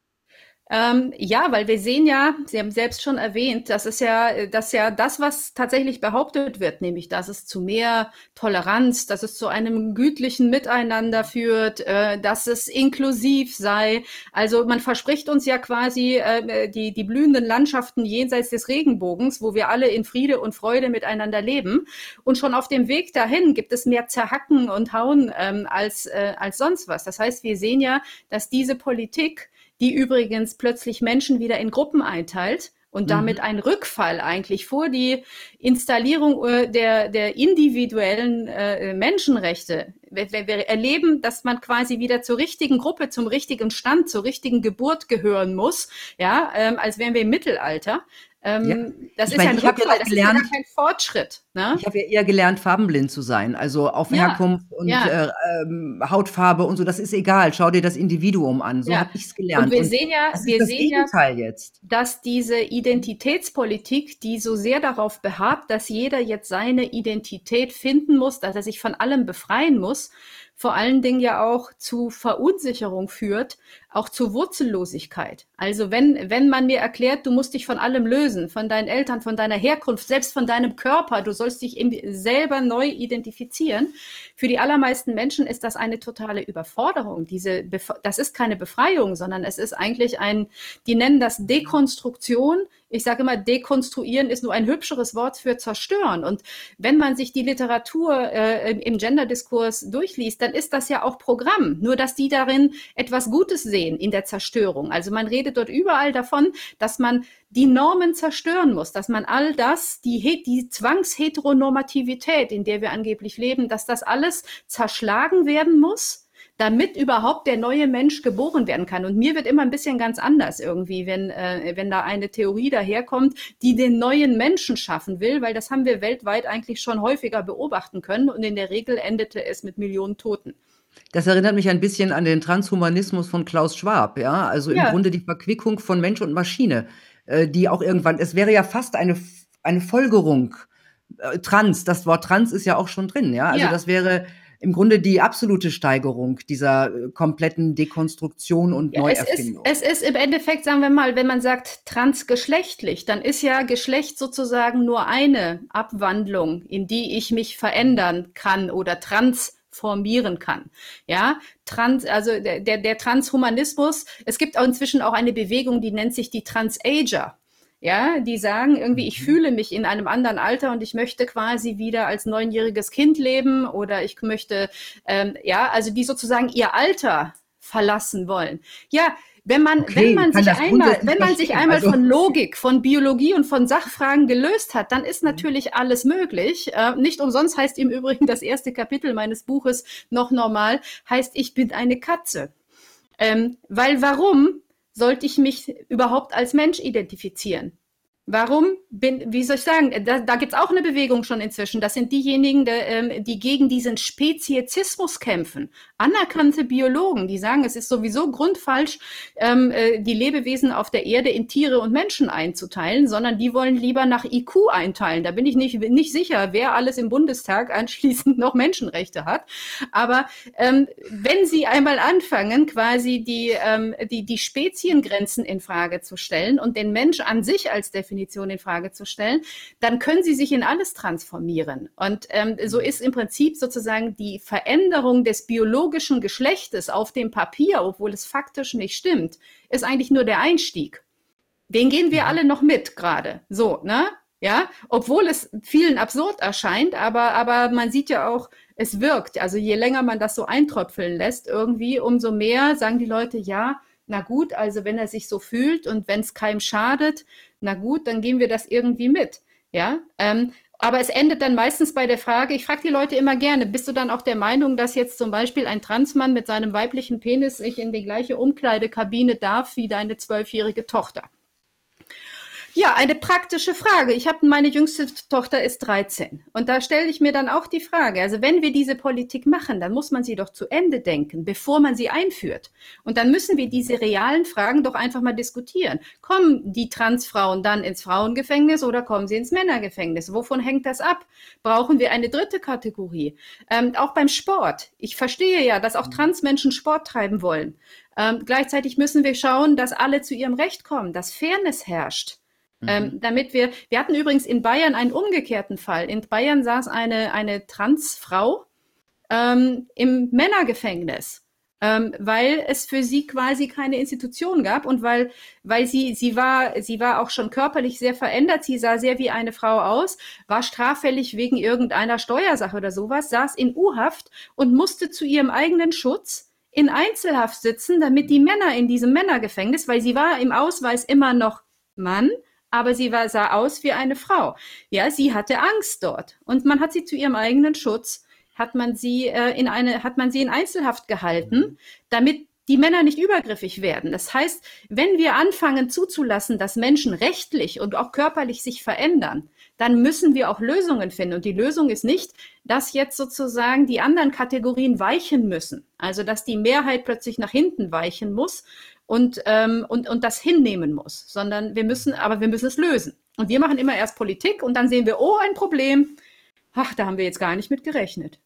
Ähm, ja, weil wir sehen ja, Sie haben selbst schon erwähnt, das ist ja, das ja das, was tatsächlich behauptet wird, nämlich, dass es zu mehr Toleranz, dass es zu einem gütlichen Miteinander führt, äh, dass es inklusiv sei. Also man verspricht uns ja quasi äh, die, die blühenden Landschaften jenseits des Regenbogens, wo wir alle in Friede und Freude miteinander leben. Und schon auf dem Weg dahin gibt es mehr Zerhacken und Hauen ähm, als, äh, als sonst was. Das heißt, wir sehen ja, dass diese Politik die übrigens plötzlich Menschen wieder in Gruppen einteilt und damit mhm. ein Rückfall eigentlich vor die Installierung äh, der, der individuellen äh, Menschenrechte. Wir, wir, erleben, dass man quasi wieder zur richtigen Gruppe, zum richtigen Stand, zur richtigen Geburt gehören muss, ja, ähm, als wären wir im Mittelalter. Ähm, ja. Das ich ist meine, ein Rückfall, ja das gelernt, ist ja kein Fortschritt. Ne? Ich habe ja eher gelernt, farbenblind zu sein. Also auf ja. Herkunft und äh, ähm, Hautfarbe und so, das ist egal. Schau dir das Individuum an. So habe ich es gelernt. Und wir und sehen ja, wir sehen ja jetzt. dass diese Identitätspolitik, die so sehr darauf beharrt, dass jeder jetzt seine Identität finden muss, dass er sich von allem befreien muss, vor allen Dingen ja auch zu Verunsicherung führt, auch zu Wurzellosigkeit. Also wenn, wenn man mir erklärt, du musst dich von allem lösen, von deinen Eltern, von deiner Herkunft, selbst von deinem Körper, du sollst dich selber neu identifizieren. Für die allermeisten Menschen ist das eine totale Überforderung. Diese, das ist keine Befreiung, sondern es ist eigentlich ein, die nennen das Dekonstruktion ich sage immer, dekonstruieren ist nur ein hübscheres Wort für zerstören. Und wenn man sich die Literatur äh, im Genderdiskurs durchliest, dann ist das ja auch Programm. Nur, dass die darin etwas Gutes sehen in der Zerstörung. Also man redet dort überall davon, dass man die Normen zerstören muss, dass man all das, die, die Zwangsheteronormativität, in der wir angeblich leben, dass das alles zerschlagen werden muss damit überhaupt der neue Mensch geboren werden kann. Und mir wird immer ein bisschen ganz anders irgendwie, wenn, äh, wenn da eine Theorie daherkommt, die den neuen Menschen schaffen will, weil das haben wir weltweit eigentlich schon häufiger beobachten können und in der Regel endete es mit Millionen Toten. Das erinnert mich ein bisschen an den Transhumanismus von Klaus Schwab, ja, also im Grunde die Verquickung von Mensch und Maschine, äh, die auch irgendwann, es wäre ja fast eine, eine Folgerung, äh, Trans, das Wort Trans ist ja auch schon drin, ja, also ja. das wäre im Grunde die absolute Steigerung dieser äh, kompletten Dekonstruktion und ja, Neuerfindung. Es ist, es ist im Endeffekt, sagen wir mal, wenn man sagt transgeschlechtlich, dann ist ja Geschlecht sozusagen nur eine Abwandlung, in die ich mich verändern kann oder transformieren kann. Ja, Trans, also der, der Transhumanismus, es gibt auch inzwischen auch eine Bewegung, die nennt sich die Transager ja, die sagen irgendwie, ich mhm. fühle mich in einem anderen Alter und ich möchte quasi wieder als neunjähriges Kind leben oder ich möchte, ähm, ja, also die sozusagen ihr Alter verlassen wollen. Ja, wenn man, okay, wenn man sich einmal, wenn man sich einmal also, von Logik, von Biologie und von Sachfragen gelöst hat, dann ist mhm. natürlich alles möglich. Äh, nicht umsonst heißt im Übrigen das erste Kapitel meines Buches noch normal, heißt ich bin eine Katze. Ähm, weil warum? sollte ich mich überhaupt als Mensch identifizieren? Warum bin, wie soll ich sagen, da, da gibt es auch eine Bewegung schon inzwischen. Das sind diejenigen, die, ähm, die gegen diesen Speziesismus kämpfen. Anerkannte Biologen, die sagen, es ist sowieso grundfalsch, ähm, äh, die Lebewesen auf der Erde in Tiere und Menschen einzuteilen, sondern die wollen lieber nach IQ einteilen. Da bin ich nicht, nicht sicher, wer alles im Bundestag anschließend noch Menschenrechte hat. Aber ähm, wenn sie einmal anfangen, quasi die, ähm, die, die Speziengrenzen in Frage zu stellen und den Mensch an sich als Definition in Frage zu stellen, dann können sie sich in alles transformieren. Und ähm, so ist im Prinzip sozusagen die Veränderung des biologischen Geschlechtes auf dem Papier, obwohl es faktisch nicht stimmt, ist eigentlich nur der Einstieg. den gehen wir alle noch mit gerade. So, ne? Ja, obwohl es vielen absurd erscheint, aber, aber man sieht ja auch, es wirkt. Also je länger man das so eintröpfeln lässt, irgendwie, umso mehr sagen die Leute, ja, na gut, also wenn er sich so fühlt und wenn es keinem schadet, na gut, dann gehen wir das irgendwie mit. Ja, ähm, aber es endet dann meistens bei der Frage, ich frage die Leute immer gerne, bist du dann auch der Meinung, dass jetzt zum Beispiel ein Transmann mit seinem weiblichen Penis sich in die gleiche Umkleidekabine darf wie deine zwölfjährige Tochter? Ja, eine praktische Frage. Ich habe meine jüngste Tochter ist 13 und da stelle ich mir dann auch die Frage, also wenn wir diese Politik machen, dann muss man sie doch zu Ende denken, bevor man sie einführt. Und dann müssen wir diese realen Fragen doch einfach mal diskutieren. Kommen die Transfrauen dann ins Frauengefängnis oder kommen sie ins Männergefängnis? Wovon hängt das ab? Brauchen wir eine dritte Kategorie? Ähm, auch beim Sport. Ich verstehe ja, dass auch Transmenschen Sport treiben wollen. Ähm, gleichzeitig müssen wir schauen, dass alle zu ihrem Recht kommen, dass Fairness herrscht. Ähm, mhm. Ähm, damit wir, wir hatten übrigens in Bayern einen umgekehrten Fall. In Bayern saß eine, eine Transfrau ähm, im Männergefängnis, ähm, weil es für sie quasi keine Institution gab und weil, weil sie, sie war, sie war auch schon körperlich sehr verändert. Sie sah sehr wie eine Frau aus, war straffällig wegen irgendeiner Steuersache oder sowas, saß in U-Haft und musste zu ihrem eigenen Schutz in Einzelhaft sitzen, damit die Männer in diesem Männergefängnis, weil sie war im Ausweis immer noch Mann, aber sie war, sah aus wie eine Frau. Ja, sie hatte Angst dort und man hat sie zu ihrem eigenen Schutz hat man sie äh, in eine hat man sie in Einzelhaft gehalten, damit die Männer nicht übergriffig werden. Das heißt, wenn wir anfangen zuzulassen, dass Menschen rechtlich und auch körperlich sich verändern, dann müssen wir auch Lösungen finden. Und die Lösung ist nicht, dass jetzt sozusagen die anderen Kategorien weichen müssen. Also dass die Mehrheit plötzlich nach hinten weichen muss und, ähm, und, und das hinnehmen muss, sondern wir müssen, aber wir müssen es lösen. Und wir machen immer erst Politik und dann sehen wir, oh, ein Problem. Ach, da haben wir jetzt gar nicht mit gerechnet.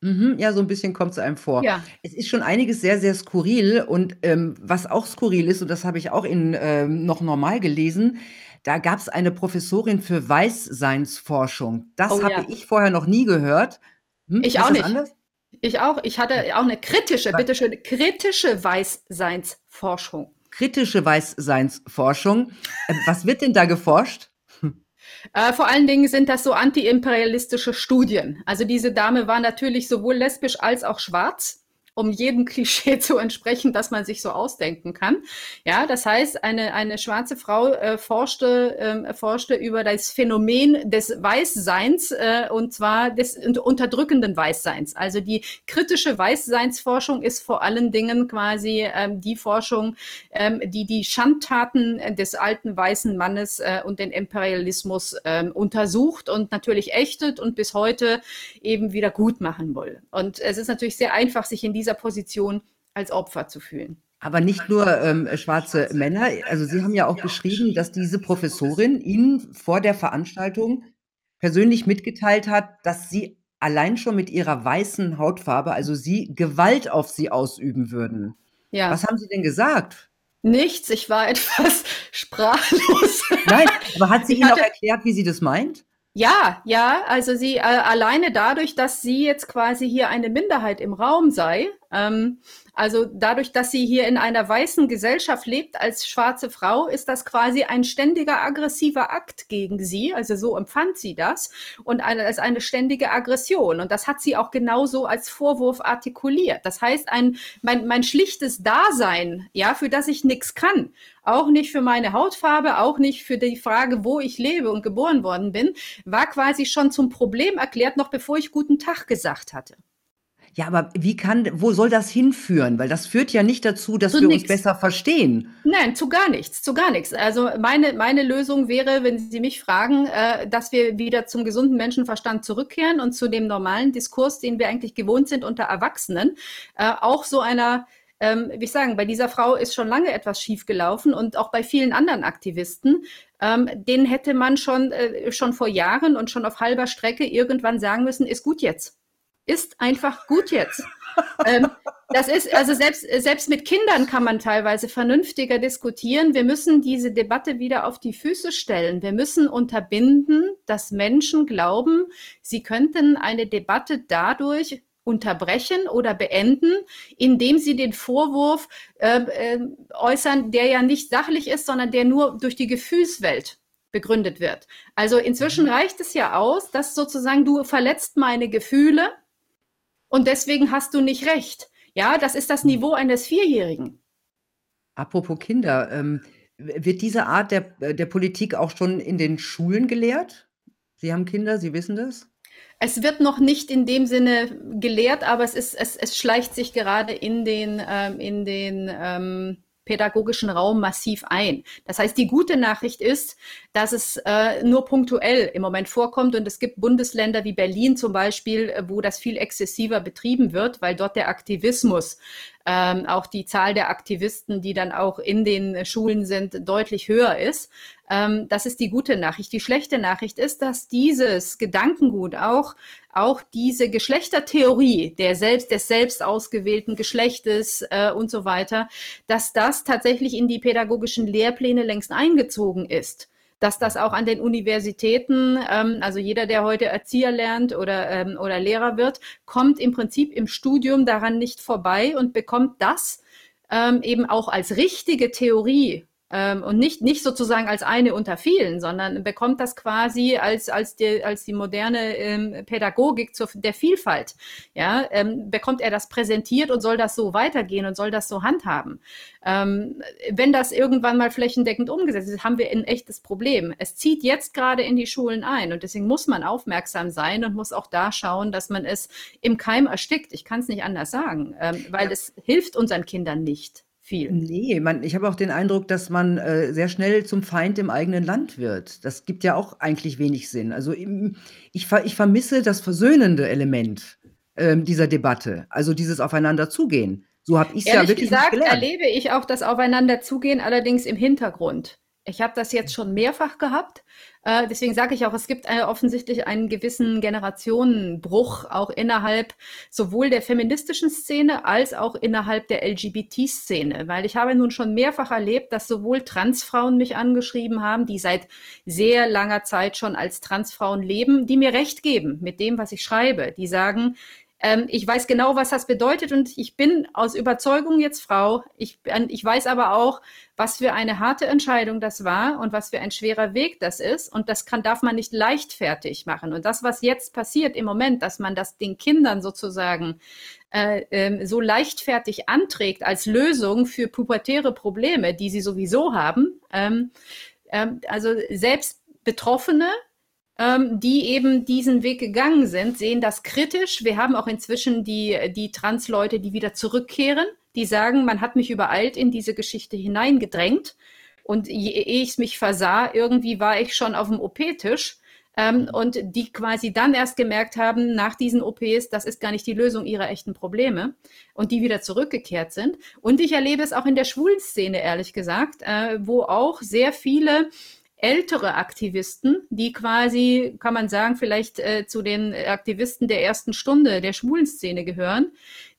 Mhm, ja, so ein bisschen kommt es einem vor. Ja. Es ist schon einiges sehr, sehr skurril und ähm, was auch skurril ist, und das habe ich auch in ähm, noch normal gelesen, da gab es eine Professorin für Weißseinsforschung. Das Oh habe ja. ich vorher noch nie gehört. Hm, Ich auch nicht. anders? Ich auch. Ich hatte auch eine kritische, bitteschön, kritische Weißseinsforschung. Kritische Weißseinsforschung. Äh, was wird denn da geforscht? Äh, vor allen Dingen sind das so antiimperialistische Studien. Also diese Dame war natürlich sowohl lesbisch als auch schwarz um jedem Klischee zu entsprechen, das man sich so ausdenken kann. Ja, das heißt, eine, eine schwarze Frau äh, forschte, ähm, forschte über das Phänomen des Weißseins äh, und zwar des unterdrückenden Weißseins. Also die kritische Weißseinsforschung ist vor allen Dingen quasi ähm, die Forschung, ähm, die die Schandtaten des alten weißen Mannes äh, und den Imperialismus ähm, untersucht und natürlich ächtet und bis heute eben wieder gut machen will. Und es ist natürlich sehr einfach, sich in dieser Position als Opfer zu fühlen. Aber nicht nur ähm, schwarze Männer. Also Sie haben ja auch geschrieben, dass diese Professorin Ihnen vor der Veranstaltung persönlich mitgeteilt hat, dass Sie allein schon mit Ihrer weißen Hautfarbe, also Sie Gewalt auf Sie ausüben würden. Ja. Was haben Sie denn gesagt? Nichts, ich war etwas sprachlos. Nein, aber hat sie Ich Ihnen auch erklärt, wie sie das meint? Ja, ja, also sie äh, alleine dadurch, dass sie jetzt quasi hier eine Minderheit im Raum sei, ähm, also dadurch, dass sie hier in einer weißen Gesellschaft lebt als schwarze Frau, ist das quasi ein ständiger aggressiver Akt gegen sie. Also so empfand sie das und eine, als eine ständige Aggression. Und das hat sie auch genauso als Vorwurf artikuliert. Das heißt, ein, mein, mein schlichtes Dasein, ja, für das ich nichts kann, auch nicht für meine Hautfarbe, auch nicht für die Frage, wo ich lebe und geboren worden bin, war quasi schon zum Problem erklärt, noch bevor ich guten Tag gesagt hatte. Ja, aber wie kann, wo soll das hinführen? Weil das führt ja nicht dazu, dass Zu wir nix. uns besser verstehen. Nein, zu gar nichts, zu gar nichts. Also meine, meine Lösung wäre, wenn Sie mich fragen, äh, dass wir wieder zum gesunden Menschenverstand zurückkehren und zu dem normalen Diskurs, den wir eigentlich gewohnt sind unter Erwachsenen, äh, auch so einer ähm, wie ich sagen, bei dieser Frau ist schon lange etwas schiefgelaufen und auch bei vielen anderen Aktivisten. Ähm, denen hätte man schon, äh, schon vor Jahren und schon auf halber Strecke irgendwann sagen müssen, ist gut jetzt. Ist einfach gut jetzt. ähm, das ist, also selbst, selbst mit Kindern kann man teilweise vernünftiger diskutieren. Wir müssen diese Debatte wieder auf die Füße stellen. Wir müssen unterbinden, dass Menschen glauben, sie könnten eine Debatte dadurch unterbrechen oder beenden, indem sie den Vorwurf äh, äh, äußern, der ja nicht sachlich ist, sondern der nur durch die Gefühlswelt begründet wird. Also inzwischen mhm. reicht es ja aus, dass sozusagen du verletzt meine Gefühle und deswegen hast du nicht recht. Ja, das ist das mhm. Niveau eines Vierjährigen. Apropos Kinder, ähm, wird diese Art der, der Politik auch schon in den Schulen gelehrt? Sie haben Kinder, Sie wissen das? Es wird noch nicht in dem Sinne gelehrt, aber es, ist, es, es schleicht sich gerade in den, ähm, in den ähm, pädagogischen Raum massiv ein. Das heißt, die gute Nachricht ist, dass es äh, nur punktuell im Moment vorkommt und es gibt Bundesländer wie Berlin zum Beispiel, äh, wo das viel exzessiver betrieben wird, weil dort der Aktivismus ähm, auch die Zahl der Aktivisten, die dann auch in den Schulen sind, deutlich höher ist. Ähm, das ist die gute Nachricht. Die schlechte Nachricht ist, dass dieses Gedankengut auch auch diese Geschlechtertheorie der selbst des selbst ausgewählten Geschlechtes äh, und so weiter, dass das tatsächlich in die pädagogischen Lehrpläne längst eingezogen ist dass das auch an den Universitäten, ähm, also jeder, der heute Erzieher lernt oder, ähm, oder Lehrer wird, kommt im Prinzip im Studium daran nicht vorbei und bekommt das ähm, eben auch als richtige Theorie ähm, und nicht, nicht sozusagen als eine unter vielen, sondern bekommt das quasi als, als, die, als die moderne ähm, Pädagogik zur, der Vielfalt. Ja, ähm, bekommt er das präsentiert und soll das so weitergehen und soll das so handhaben. Ähm, wenn das irgendwann mal flächendeckend umgesetzt ist, haben wir ein echtes Problem. Es zieht jetzt gerade in die Schulen ein und deswegen muss man aufmerksam sein und muss auch da schauen, dass man es im Keim erstickt. Ich kann es nicht anders sagen, ähm, weil ja. es hilft unseren Kindern nicht viel. Nee, man, ich habe auch den Eindruck, dass man äh, sehr schnell zum Feind im eigenen Land wird. Das gibt ja auch eigentlich wenig Sinn. Also ich, ich vermisse das versöhnende Element äh, dieser Debatte, also dieses Aufeinanderzugehen. So habe ich es ja wirklich gesagt, gelernt. erlebe ich auch das Aufeinanderzugehen allerdings im Hintergrund. Ich habe das jetzt schon mehrfach gehabt. Äh, deswegen sage ich auch, es gibt äh, offensichtlich einen gewissen Generationenbruch auch innerhalb sowohl der feministischen Szene als auch innerhalb der LGBT-Szene. Weil ich habe nun schon mehrfach erlebt, dass sowohl Transfrauen mich angeschrieben haben, die seit sehr langer Zeit schon als Transfrauen leben, die mir recht geben mit dem, was ich schreibe. Die sagen, ähm, ich weiß genau, was das bedeutet und ich bin aus Überzeugung jetzt Frau. Ich, ich weiß aber auch, was für eine harte Entscheidung das war und was für ein schwerer Weg das ist. Und das kann, darf man nicht leichtfertig machen. Und das, was jetzt passiert im Moment, dass man das den Kindern sozusagen äh, äh, so leichtfertig anträgt als Lösung für pubertäre Probleme, die sie sowieso haben. Ähm, ähm, also selbst Betroffene ähm, die eben diesen Weg gegangen sind, sehen das kritisch. Wir haben auch inzwischen die, die Trans-Leute, die wieder zurückkehren, die sagen, man hat mich übereilt in diese Geschichte hineingedrängt. Und je ehe ich mich versah, irgendwie war ich schon auf dem OP-Tisch. Ähm, mhm. und die quasi dann erst gemerkt haben, nach diesen OPs, das ist gar nicht die Lösung ihrer echten Probleme und die wieder zurückgekehrt sind. Und ich erlebe es auch in der Schwulenszene, ehrlich gesagt, äh, wo auch sehr viele ältere Aktivisten, die quasi, kann man sagen, vielleicht äh, zu den Aktivisten der ersten Stunde der Schwulenszene gehören,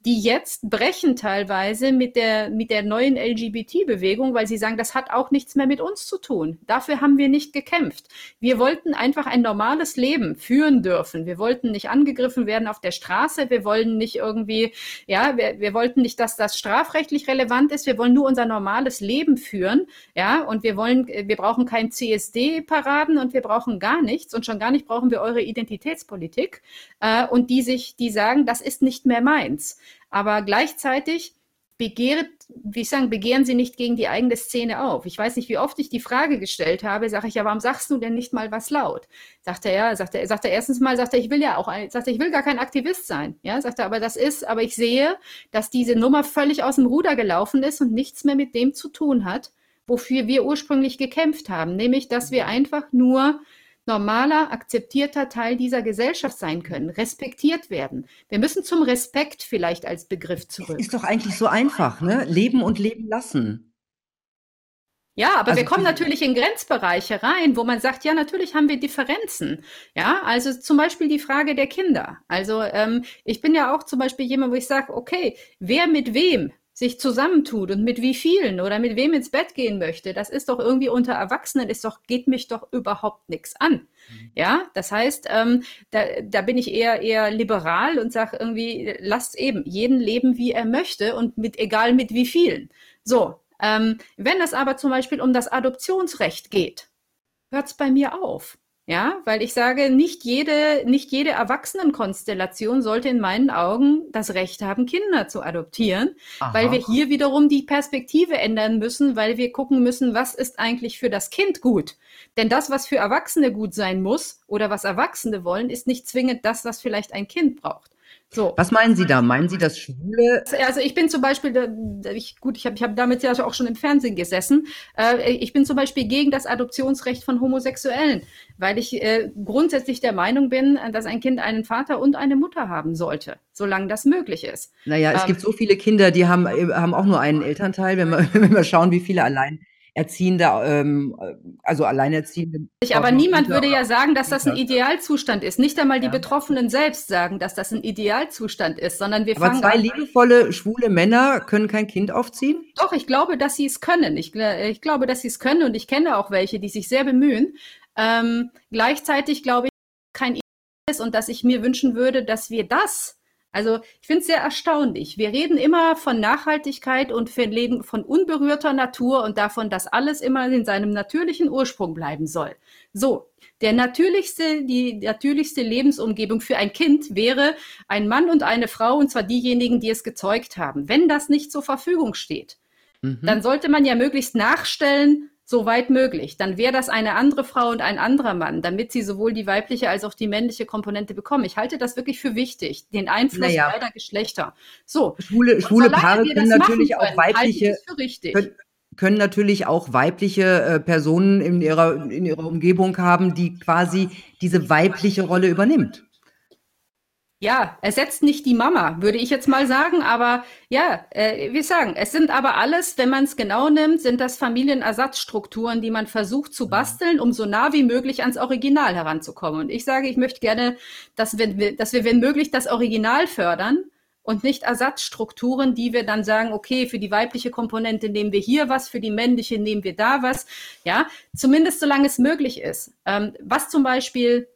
die jetzt brechen teilweise mit der, mit der neuen LGBT-Bewegung, weil sie sagen, das hat auch nichts mehr mit uns zu tun. Dafür haben wir nicht gekämpft. Wir wollten einfach ein normales Leben führen dürfen. Wir wollten nicht angegriffen werden auf der Straße. Wir wollen nicht irgendwie, ja, wir, wir wollten nicht, dass das strafrechtlich relevant ist. Wir wollen nur unser normales Leben führen. Ja, und wir wollen, wir brauchen kein CSD-Paraden und wir brauchen gar nichts und schon gar nicht brauchen wir eure Identitätspolitik. Äh, und die sich, die sagen, das ist nicht mehr meins. Aber gleichzeitig begehrt, wie ich sagen, begehren sie nicht gegen die eigene Szene auf. Ich weiß nicht, wie oft ich die Frage gestellt habe, sage ich, ja, warum sagst du denn nicht mal was laut? Sagt er, ja, sagt er, sagt er erstens mal, sagt er, ich will ja auch, sagt er, ich will gar kein Aktivist sein. Ja, sagt er, aber das ist, aber ich sehe, dass diese Nummer völlig aus dem Ruder gelaufen ist und nichts mehr mit dem zu tun hat, wofür wir ursprünglich gekämpft haben, nämlich, dass wir einfach nur normaler, akzeptierter Teil dieser Gesellschaft sein können, respektiert werden. Wir müssen zum Respekt vielleicht als Begriff zurück. Ist doch eigentlich so einfach, ne? Leben und leben lassen. Ja, aber also wir kommen natürlich in Grenzbereiche rein, wo man sagt, ja, natürlich haben wir Differenzen. Ja, also zum Beispiel die Frage der Kinder. Also ähm, ich bin ja auch zum Beispiel jemand, wo ich sage, okay, wer mit wem sich zusammentut und mit wie vielen oder mit wem ins Bett gehen möchte, das ist doch irgendwie unter Erwachsenen, ist doch, geht mich doch überhaupt nichts an. Mhm. Ja, das heißt, ähm, da, da bin ich eher, eher liberal und sage irgendwie, lasst eben jeden leben, wie er möchte und mit, egal mit wie vielen. So, ähm, wenn es aber zum Beispiel um das Adoptionsrecht geht, hört es bei mir auf. Ja, weil ich sage, nicht jede, nicht jede Erwachsenenkonstellation sollte in meinen Augen das Recht haben, Kinder zu adoptieren, Aha. weil wir hier wiederum die Perspektive ändern müssen, weil wir gucken müssen, was ist eigentlich für das Kind gut. Denn das, was für Erwachsene gut sein muss oder was Erwachsene wollen, ist nicht zwingend das, was vielleicht ein Kind braucht. So. Was meinen Sie da? Meinen Sie das Schwule? Also ich bin zum Beispiel, ich, gut, ich habe ich hab damit ja auch schon im Fernsehen gesessen. Äh, ich bin zum Beispiel gegen das Adoptionsrecht von Homosexuellen, weil ich äh, grundsätzlich der Meinung bin, dass ein Kind einen Vater und eine Mutter haben sollte, solange das möglich ist. Naja, es ähm, gibt so viele Kinder, die haben, haben auch nur einen Elternteil, wenn wir, wenn wir schauen, wie viele allein Erziehende, ähm, also Alleinerziehende. Aber niemand würde ja sagen, dass das ein Idealzustand ist. Nicht einmal die ja. Betroffenen selbst sagen, dass das ein Idealzustand ist, sondern wir Aber fangen zwei an, liebevolle, schwule Männer können kein Kind aufziehen? Doch, ich glaube, dass sie es können. Ich, ich glaube, dass sie es können und ich kenne auch welche, die sich sehr bemühen. Ähm, gleichzeitig glaube ich, kein Ideal ist und dass ich mir wünschen würde, dass wir das also ich finde es sehr erstaunlich. Wir reden immer von Nachhaltigkeit und von Leben von unberührter Natur und davon, dass alles immer in seinem natürlichen Ursprung bleiben soll. So, der natürlichste, die natürlichste Lebensumgebung für ein Kind wäre ein Mann und eine Frau, und zwar diejenigen, die es gezeugt haben. Wenn das nicht zur Verfügung steht, mhm. dann sollte man ja möglichst nachstellen, so weit möglich. Dann wäre das eine andere Frau und ein anderer Mann, damit sie sowohl die weibliche als auch die männliche Komponente bekommen. Ich halte das wirklich für wichtig, den Einfluss naja. beider Geschlechter. So. Schwule, schwule Paare können natürlich können, auch weibliche, können, können, natürlich auch weibliche äh, Personen in ihrer, in ihrer Umgebung haben, die quasi diese weibliche Rolle übernimmt ja, ersetzt nicht die Mama, würde ich jetzt mal sagen. Aber ja, äh, wir sagen, es sind aber alles, wenn man es genau nimmt, sind das Familienersatzstrukturen, die man versucht zu basteln, um so nah wie möglich ans Original heranzukommen. Und ich sage, ich möchte gerne, dass wir, dass wir wenn möglich, das Original fördern und nicht Ersatzstrukturen, die wir dann sagen, okay, für die weibliche Komponente nehmen wir hier was, für die männliche nehmen wir da was. Ja, zumindest solange es möglich ist. Ähm, was zum Beispiel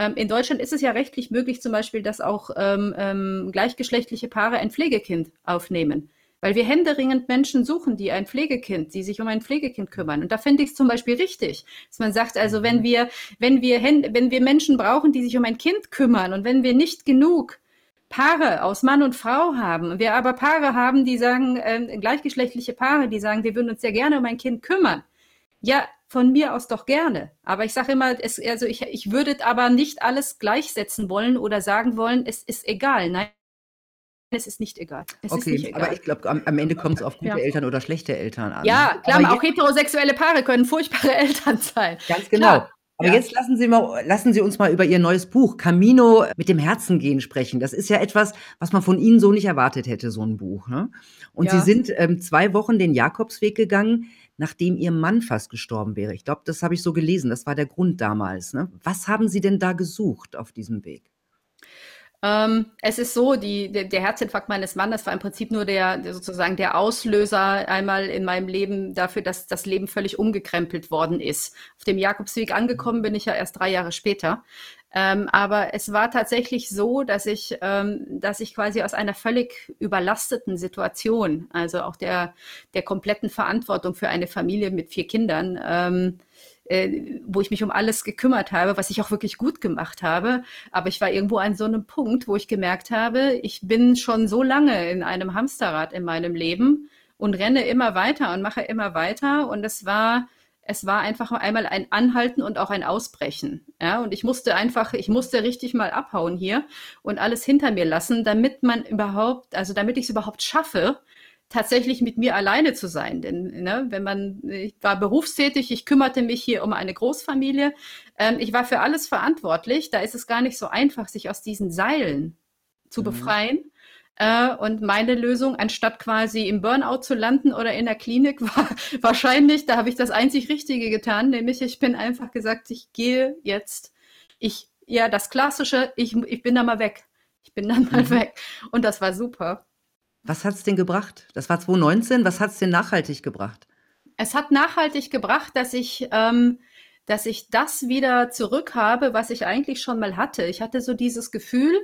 ähm, in Deutschland ist es ja rechtlich möglich, zum Beispiel, dass auch ähm, ähm, gleichgeschlechtliche Paare ein Pflegekind aufnehmen. Weil wir händeringend Menschen suchen, die ein Pflegekind, die sich um ein Pflegekind kümmern. Und da finde ich es zum Beispiel richtig, dass man sagt, also wenn wir, wenn wir, wenn wir Menschen brauchen, die sich um ein Kind kümmern und wenn wir nicht genug Paare aus Mann und Frau haben, wir aber Paare haben, die sagen, äh, gleichgeschlechtliche Paare, die sagen, wir würden uns sehr gerne um ein Kind kümmern. Ja, von mir aus doch gerne. Aber ich sage immer, es, also ich, ich würde aber nicht alles gleichsetzen wollen oder sagen wollen, es ist egal. Nein, es ist nicht egal. Es okay, nicht egal. aber ich glaube, am, am, Ende kommt es auf gute ja. Eltern oder schlechte Eltern an. Ja, klar, aber auch heterosexuelle Paare können furchtbare Eltern sein. Ganz genau. Klar. Aber ja. jetzt lassen Sie, mal, lassen Sie uns mal über Ihr neues Buch Camino mit dem Herzen gehen sprechen. Das ist ja etwas, was man von Ihnen so nicht erwartet hätte, so ein Buch. Ne? Und ja. Sie sind ähm, zwei Wochen den Jakobsweg gegangen nachdem ihr Mann fast gestorben wäre. Ich glaube, das habe ich so gelesen. Das war der Grund damals. Ne? Was haben Sie denn da gesucht auf diesem Weg? Ähm, es ist so, die, der, Herzinfarkt meines Mannes war im Prinzip nur der, sozusagen der Auslöser einmal in meinem Leben dafür, dass das Leben völlig umgekrempelt worden ist. Auf dem Jakobsweg angekommen bin ich ja erst drei Jahre später. Ähm, aber es war tatsächlich so, dass ich, ähm, dass ich quasi aus einer völlig überlasteten Situation, also auch der, der kompletten Verantwortung für eine Familie mit vier Kindern, ähm, äh, wo ich mich um alles gekümmert habe, was ich auch wirklich gut gemacht habe. Aber ich war irgendwo an so einem Punkt, wo ich gemerkt habe, ich bin schon so lange in einem Hamsterrad in meinem Leben und renne immer weiter und mache immer weiter. Und es war es war einfach einmal ein Anhalten und auch ein Ausbrechen. Ja, und ich musste einfach, ich musste richtig mal abhauen hier und alles hinter mir lassen, damit man überhaupt, also damit ich es überhaupt schaffe, tatsächlich mit mir alleine zu sein. Denn ne, wenn man, ich war berufstätig, ich kümmerte mich hier um eine Großfamilie, ähm, ich war für alles verantwortlich. Da ist es gar nicht so einfach, sich aus diesen Seilen zu mhm. befreien. Äh, und meine Lösung, anstatt quasi im Burnout zu landen oder in der Klinik, war wahrscheinlich, da habe ich das einzig Richtige getan, nämlich ich bin einfach gesagt, ich gehe jetzt, ich, ja, das Klassische, ich, ich bin da mal weg. Ich bin dann mal mhm. weg. Und das war super. Was hat's denn gebracht? Das war 2019. Was hat's denn nachhaltig gebracht? Es hat nachhaltig gebracht, dass ich, ähm, dass ich das wieder zurück habe, was ich eigentlich schon mal hatte. Ich hatte so dieses Gefühl,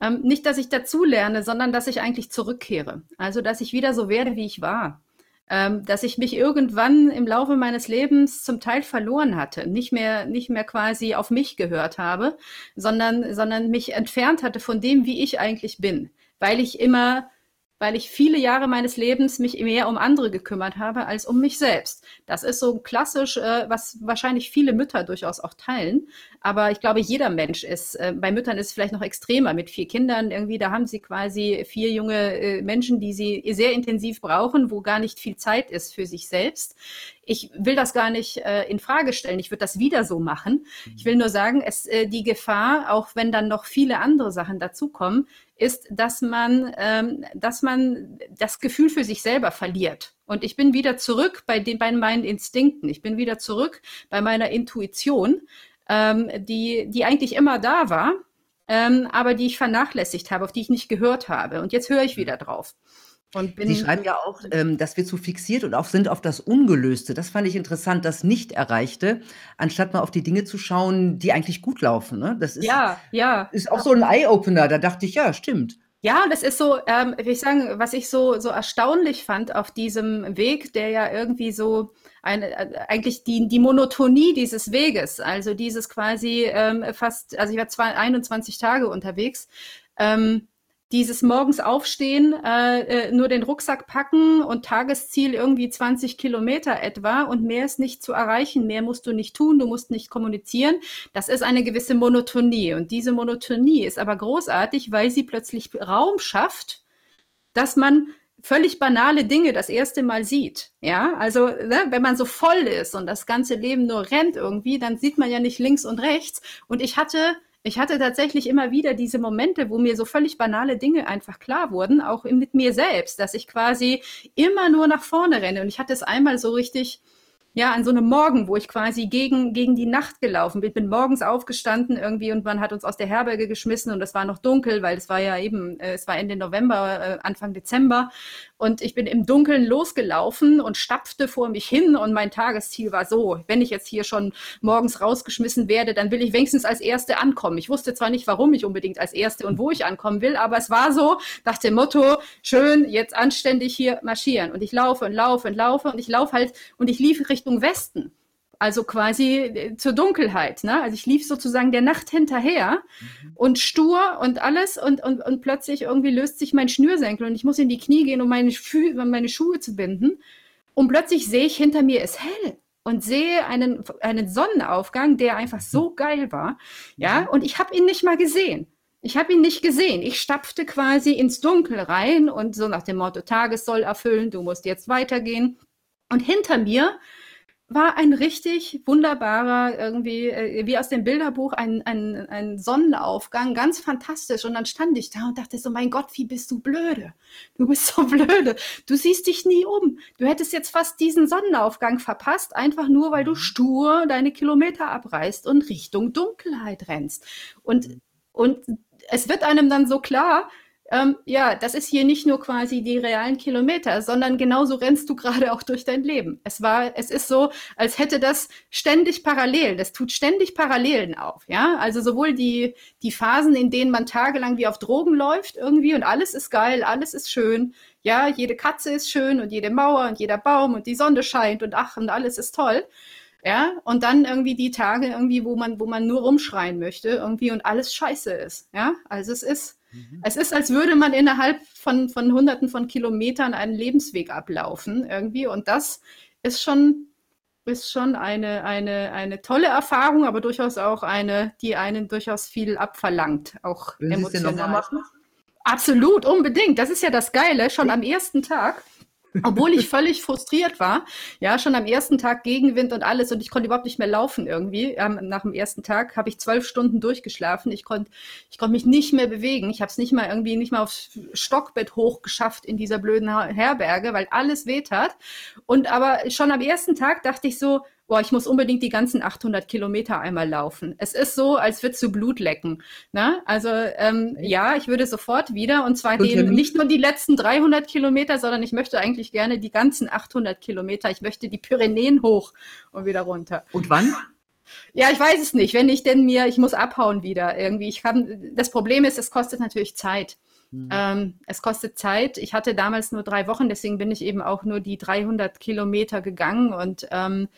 ähm, nicht, dass ich dazulerne, sondern dass ich eigentlich zurückkehre. Also, dass ich wieder so werde, wie ich war. Ähm, dass ich mich irgendwann im Laufe meines Lebens zum Teil verloren hatte, nicht mehr, nicht mehr quasi auf mich gehört habe, sondern, sondern mich entfernt hatte von dem, wie ich eigentlich bin, weil ich immer weil ich viele Jahre meines Lebens mich mehr um andere gekümmert habe als um mich selbst. Das ist so klassisch, äh, was wahrscheinlich viele Mütter durchaus auch teilen. Aber ich glaube, jeder Mensch ist, äh, bei Müttern ist es vielleicht noch extremer mit vier Kindern irgendwie. Da haben sie quasi vier junge äh, Menschen, die sie sehr intensiv brauchen, wo gar nicht viel Zeit ist für sich selbst. Ich will das gar nicht äh, in Frage stellen. Ich würde das wieder so machen. Ich will nur sagen, es, äh, die Gefahr, auch wenn dann noch viele andere Sachen dazukommen, ist, dass man, ähm, dass man das Gefühl für sich selber verliert. Und ich bin wieder zurück bei, den, bei meinen Instinkten. Ich bin wieder zurück bei meiner Intuition, ähm, die, die eigentlich immer da war, ähm, aber die ich vernachlässigt habe, auf die ich nicht gehört habe. Und jetzt höre ich wieder drauf. Sie schreiben ja auch, ähm, dass wir zu fixiert und auch sind auf das Ungelöste. Das fand ich interessant, das Nicht-Erreichte, anstatt mal auf die Dinge zu schauen, die eigentlich gut laufen. Ne? Das ist, ja, ja. ist auch so ein Eye-Opener. Da dachte ich, ja, stimmt. Ja, das ist so, ähm, wie ich sagen, was ich so, so erstaunlich fand auf diesem Weg, der ja irgendwie so eine, äh, eigentlich die, die Monotonie dieses Weges, also dieses quasi ähm, fast, also ich war zwei, 21 Tage unterwegs, ähm, dieses morgens aufstehen, äh, äh, nur den Rucksack packen und Tagesziel irgendwie 20 Kilometer etwa und mehr ist nicht zu erreichen, mehr musst du nicht tun, du musst nicht kommunizieren. Das ist eine gewisse Monotonie und diese Monotonie ist aber großartig, weil sie plötzlich Raum schafft, dass man völlig banale Dinge das erste Mal sieht. Ja, also ne, wenn man so voll ist und das ganze Leben nur rennt irgendwie, dann sieht man ja nicht links und rechts. Und ich hatte ich hatte tatsächlich immer wieder diese Momente, wo mir so völlig banale Dinge einfach klar wurden, auch mit mir selbst, dass ich quasi immer nur nach vorne renne. Und ich hatte es einmal so richtig, ja, an so einem Morgen, wo ich quasi gegen, gegen die Nacht gelaufen bin. Bin morgens aufgestanden irgendwie und man hat uns aus der Herberge geschmissen und es war noch dunkel, weil es war ja eben, äh, es war Ende November, äh, Anfang Dezember. Und ich bin im Dunkeln losgelaufen und stapfte vor mich hin und mein Tagesziel war so, wenn ich jetzt hier schon morgens rausgeschmissen werde, dann will ich wenigstens als Erste ankommen. Ich wusste zwar nicht, warum ich unbedingt als Erste und wo ich ankommen will, aber es war so, nach dem Motto, schön, jetzt anständig hier marschieren. Und ich laufe und laufe und laufe und ich laufe halt und ich lief Richtung Westen. Also quasi äh, zur Dunkelheit. Ne? Also ich lief sozusagen der Nacht hinterher mhm. und stur und alles und, und, und plötzlich irgendwie löst sich mein Schnürsenkel und ich muss in die Knie gehen, um meine, Fü meine Schuhe zu binden. Und plötzlich sehe ich, hinter mir ist hell und sehe einen, einen Sonnenaufgang, der einfach so mhm. geil war. Ja, mhm. und ich habe ihn nicht mal gesehen. Ich habe ihn nicht gesehen. Ich stapfte quasi ins Dunkel rein und so nach dem Motto, Tages soll erfüllen, du musst jetzt weitergehen. Und hinter mir war ein richtig wunderbarer, irgendwie, äh, wie aus dem Bilderbuch, ein, ein, ein Sonnenaufgang, ganz fantastisch. Und dann stand ich da und dachte so, mein Gott, wie bist du blöde? Du bist so blöde. Du siehst dich nie um. Du hättest jetzt fast diesen Sonnenaufgang verpasst, einfach nur, weil du mhm. stur deine Kilometer abreißt und Richtung Dunkelheit rennst. Und, mhm. und es wird einem dann so klar, ähm, ja, das ist hier nicht nur quasi die realen Kilometer, sondern genauso rennst du gerade auch durch dein Leben. Es war, es ist so, als hätte das ständig parallel, das tut ständig Parallelen auf, ja. Also sowohl die, die Phasen, in denen man tagelang wie auf Drogen läuft irgendwie und alles ist geil, alles ist schön, ja, jede Katze ist schön und jede Mauer und jeder Baum und die Sonne scheint und ach und alles ist toll. Ja, und dann irgendwie die Tage irgendwie, wo man, wo man nur rumschreien möchte irgendwie und alles scheiße ist. Ja, also es ist, Mhm. Es ist, als würde man innerhalb von, von Hunderten von Kilometern einen Lebensweg ablaufen irgendwie. Und das ist schon, ist schon eine, eine, eine tolle Erfahrung, aber durchaus auch eine, die einen durchaus viel abverlangt. Auch Würden emotional. Sie es denn nochmal machen? Absolut, unbedingt. Das ist ja das Geile. Schon am ersten Tag obwohl ich völlig frustriert war, ja, schon am ersten Tag Gegenwind und alles und ich konnte überhaupt nicht mehr laufen irgendwie. Ähm, nach dem ersten Tag habe ich zwölf Stunden durchgeschlafen. Ich konnte ich konnte mich nicht mehr bewegen. Ich habe es nicht mal irgendwie nicht mal aufs Stockbett hoch geschafft in dieser blöden Herberge, weil alles weht hat. Und aber schon am ersten Tag dachte ich so, boah, ich muss unbedingt die ganzen 800 Kilometer einmal laufen. Es ist so, als würdest du Blut lecken. Ne? Also ähm, ja, ich würde sofort wieder und zwar den, nicht nur die letzten 300 Kilometer, sondern ich möchte eigentlich gerne die ganzen 800 Kilometer. Ich möchte die Pyrenäen hoch und wieder runter. Und wann? Ja, ich weiß es nicht. Wenn ich denn mir, ich muss abhauen wieder irgendwie. Ich kann, das Problem ist, es kostet natürlich Zeit. Mhm. Ähm, es kostet Zeit. Ich hatte damals nur drei Wochen, deswegen bin ich eben auch nur die 300 Kilometer gegangen und ähm,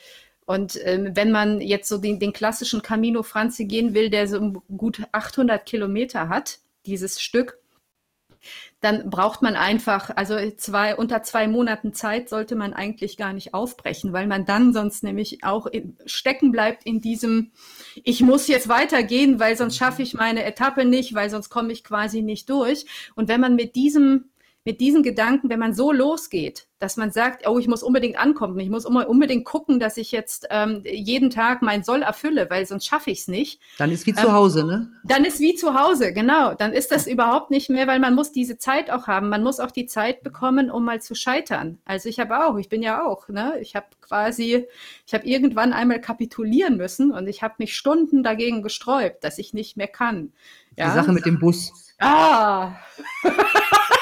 und ähm, wenn man jetzt so den, den klassischen Camino Franzi gehen will, der so gut 800 Kilometer hat, dieses Stück, dann braucht man einfach, also zwei, unter zwei Monaten Zeit sollte man eigentlich gar nicht aufbrechen, weil man dann sonst nämlich auch stecken bleibt in diesem, ich muss jetzt weitergehen, weil sonst schaffe ich meine Etappe nicht, weil sonst komme ich quasi nicht durch. Und wenn man mit diesem mit diesen Gedanken, wenn man so losgeht, dass man sagt, oh, ich muss unbedingt ankommen, ich muss unbedingt gucken, dass ich jetzt ähm, jeden Tag mein Soll erfülle, weil sonst schaffe ich es nicht. Dann ist wie zu Hause, ne? Dann ist wie zu Hause, genau. Dann ist das überhaupt nicht mehr, weil man muss diese Zeit auch haben. Man muss auch die Zeit bekommen, um mal zu scheitern. Also ich habe auch, ich bin ja auch, ne? Ich habe quasi, ich habe irgendwann einmal kapitulieren müssen und ich habe mich Stunden dagegen gesträubt, dass ich nicht mehr kann. Ja? Die Sache mit dem Bus. Ah.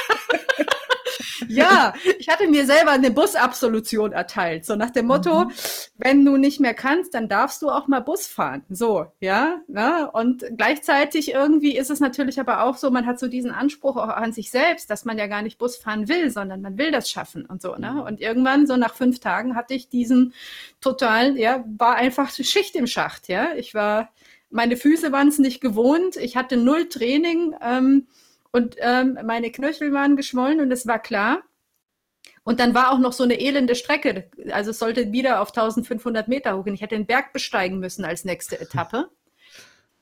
ja, ich hatte mir selber eine Busabsolution erteilt. So nach dem Motto, mhm. wenn du nicht mehr kannst, dann darfst du auch mal Bus fahren. So, ja. Ne? Und gleichzeitig irgendwie ist es natürlich aber auch so, man hat so diesen Anspruch auch an sich selbst, dass man ja gar nicht Bus fahren will, sondern man will das schaffen und so. Ne? Mhm. Und irgendwann, so nach fünf Tagen, hatte ich diesen totalen, ja, war einfach Schicht im Schacht. Ja, ich war, meine Füße waren es nicht gewohnt. Ich hatte null Training. Ähm, und ähm, meine Knöchel waren geschwollen und es war klar. Und dann war auch noch so eine elende Strecke. Also es sollte wieder auf 1500 Meter hochgehen. Ich hätte den Berg besteigen müssen als nächste Etappe.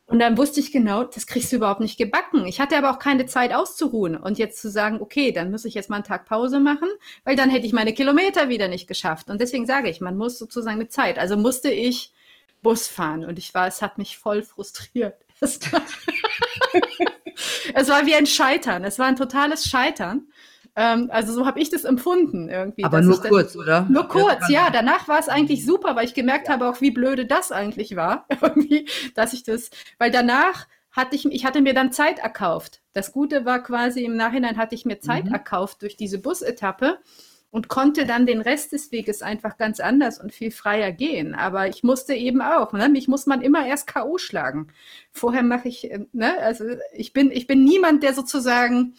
Und dann wusste ich genau, das kriegst du überhaupt nicht gebacken. Ich hatte aber auch keine Zeit auszuruhen und jetzt zu sagen, okay, dann muss ich jetzt mal einen Tag Pause machen, weil dann hätte ich meine Kilometer wieder nicht geschafft. Und deswegen sage ich, man muss sozusagen mit Zeit. Also musste ich Bus fahren und ich war, es hat mich voll frustriert. Es war wie ein Scheitern. Es war ein totales Scheitern. Ähm, also so habe ich das empfunden irgendwie. Aber nur kurz, das, oder? Nur kurz, ja. Danach war es eigentlich super, weil ich gemerkt habe auch, wie blöde das eigentlich war. irgendwie, dass ich das, weil danach hatte ich, ich hatte mir dann Zeit erkauft. Das Gute war quasi im Nachhinein hatte ich mir Zeit mhm. erkauft durch diese Busetappe und konnte dann den Rest des Weges einfach ganz anders und viel freier gehen. Aber ich musste eben auch, ne? mich muss man immer erst K.O. schlagen. Vorher mache ich, äh, ne? also ich bin, ich bin niemand, der sozusagen,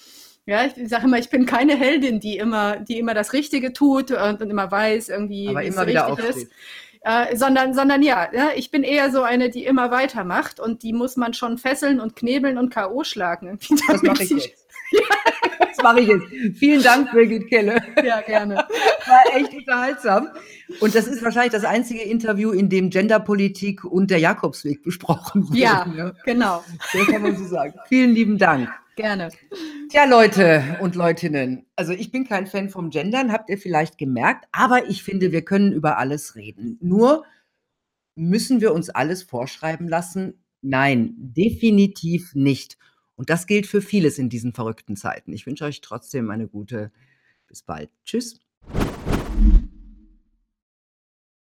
ja, ich sage immer, ich bin keine Heldin, die immer, die immer das Richtige tut und, und immer weiß, irgendwie, wie es richtig aufsteht. ist. Äh, sondern, sondern ja, ja, ich bin eher so eine, die immer weitermacht und die muss man schon fesseln und knebeln und K.O. schlagen. Das mache ich jetzt. Das mache ich jetzt. Vielen Dank, Birgit Kelle. Ja, gerne. War echt unterhaltsam. Und das ist wahrscheinlich das einzige Interview, in dem Genderpolitik und der Jakobsweg besprochen wurden. Ja, ja, genau. So kann man so sagen. Vielen lieben Dank. Gerne. Tja, Leute und Leutinnen, also ich bin kein Fan vom Gendern, habt ihr vielleicht gemerkt, aber ich finde, wir können über alles reden. Nur müssen wir uns alles vorschreiben lassen? Nein, definitiv nicht. Und das gilt für vieles in diesen verrückten Zeiten. Ich wünsche euch trotzdem eine gute, bis bald. Tschüss.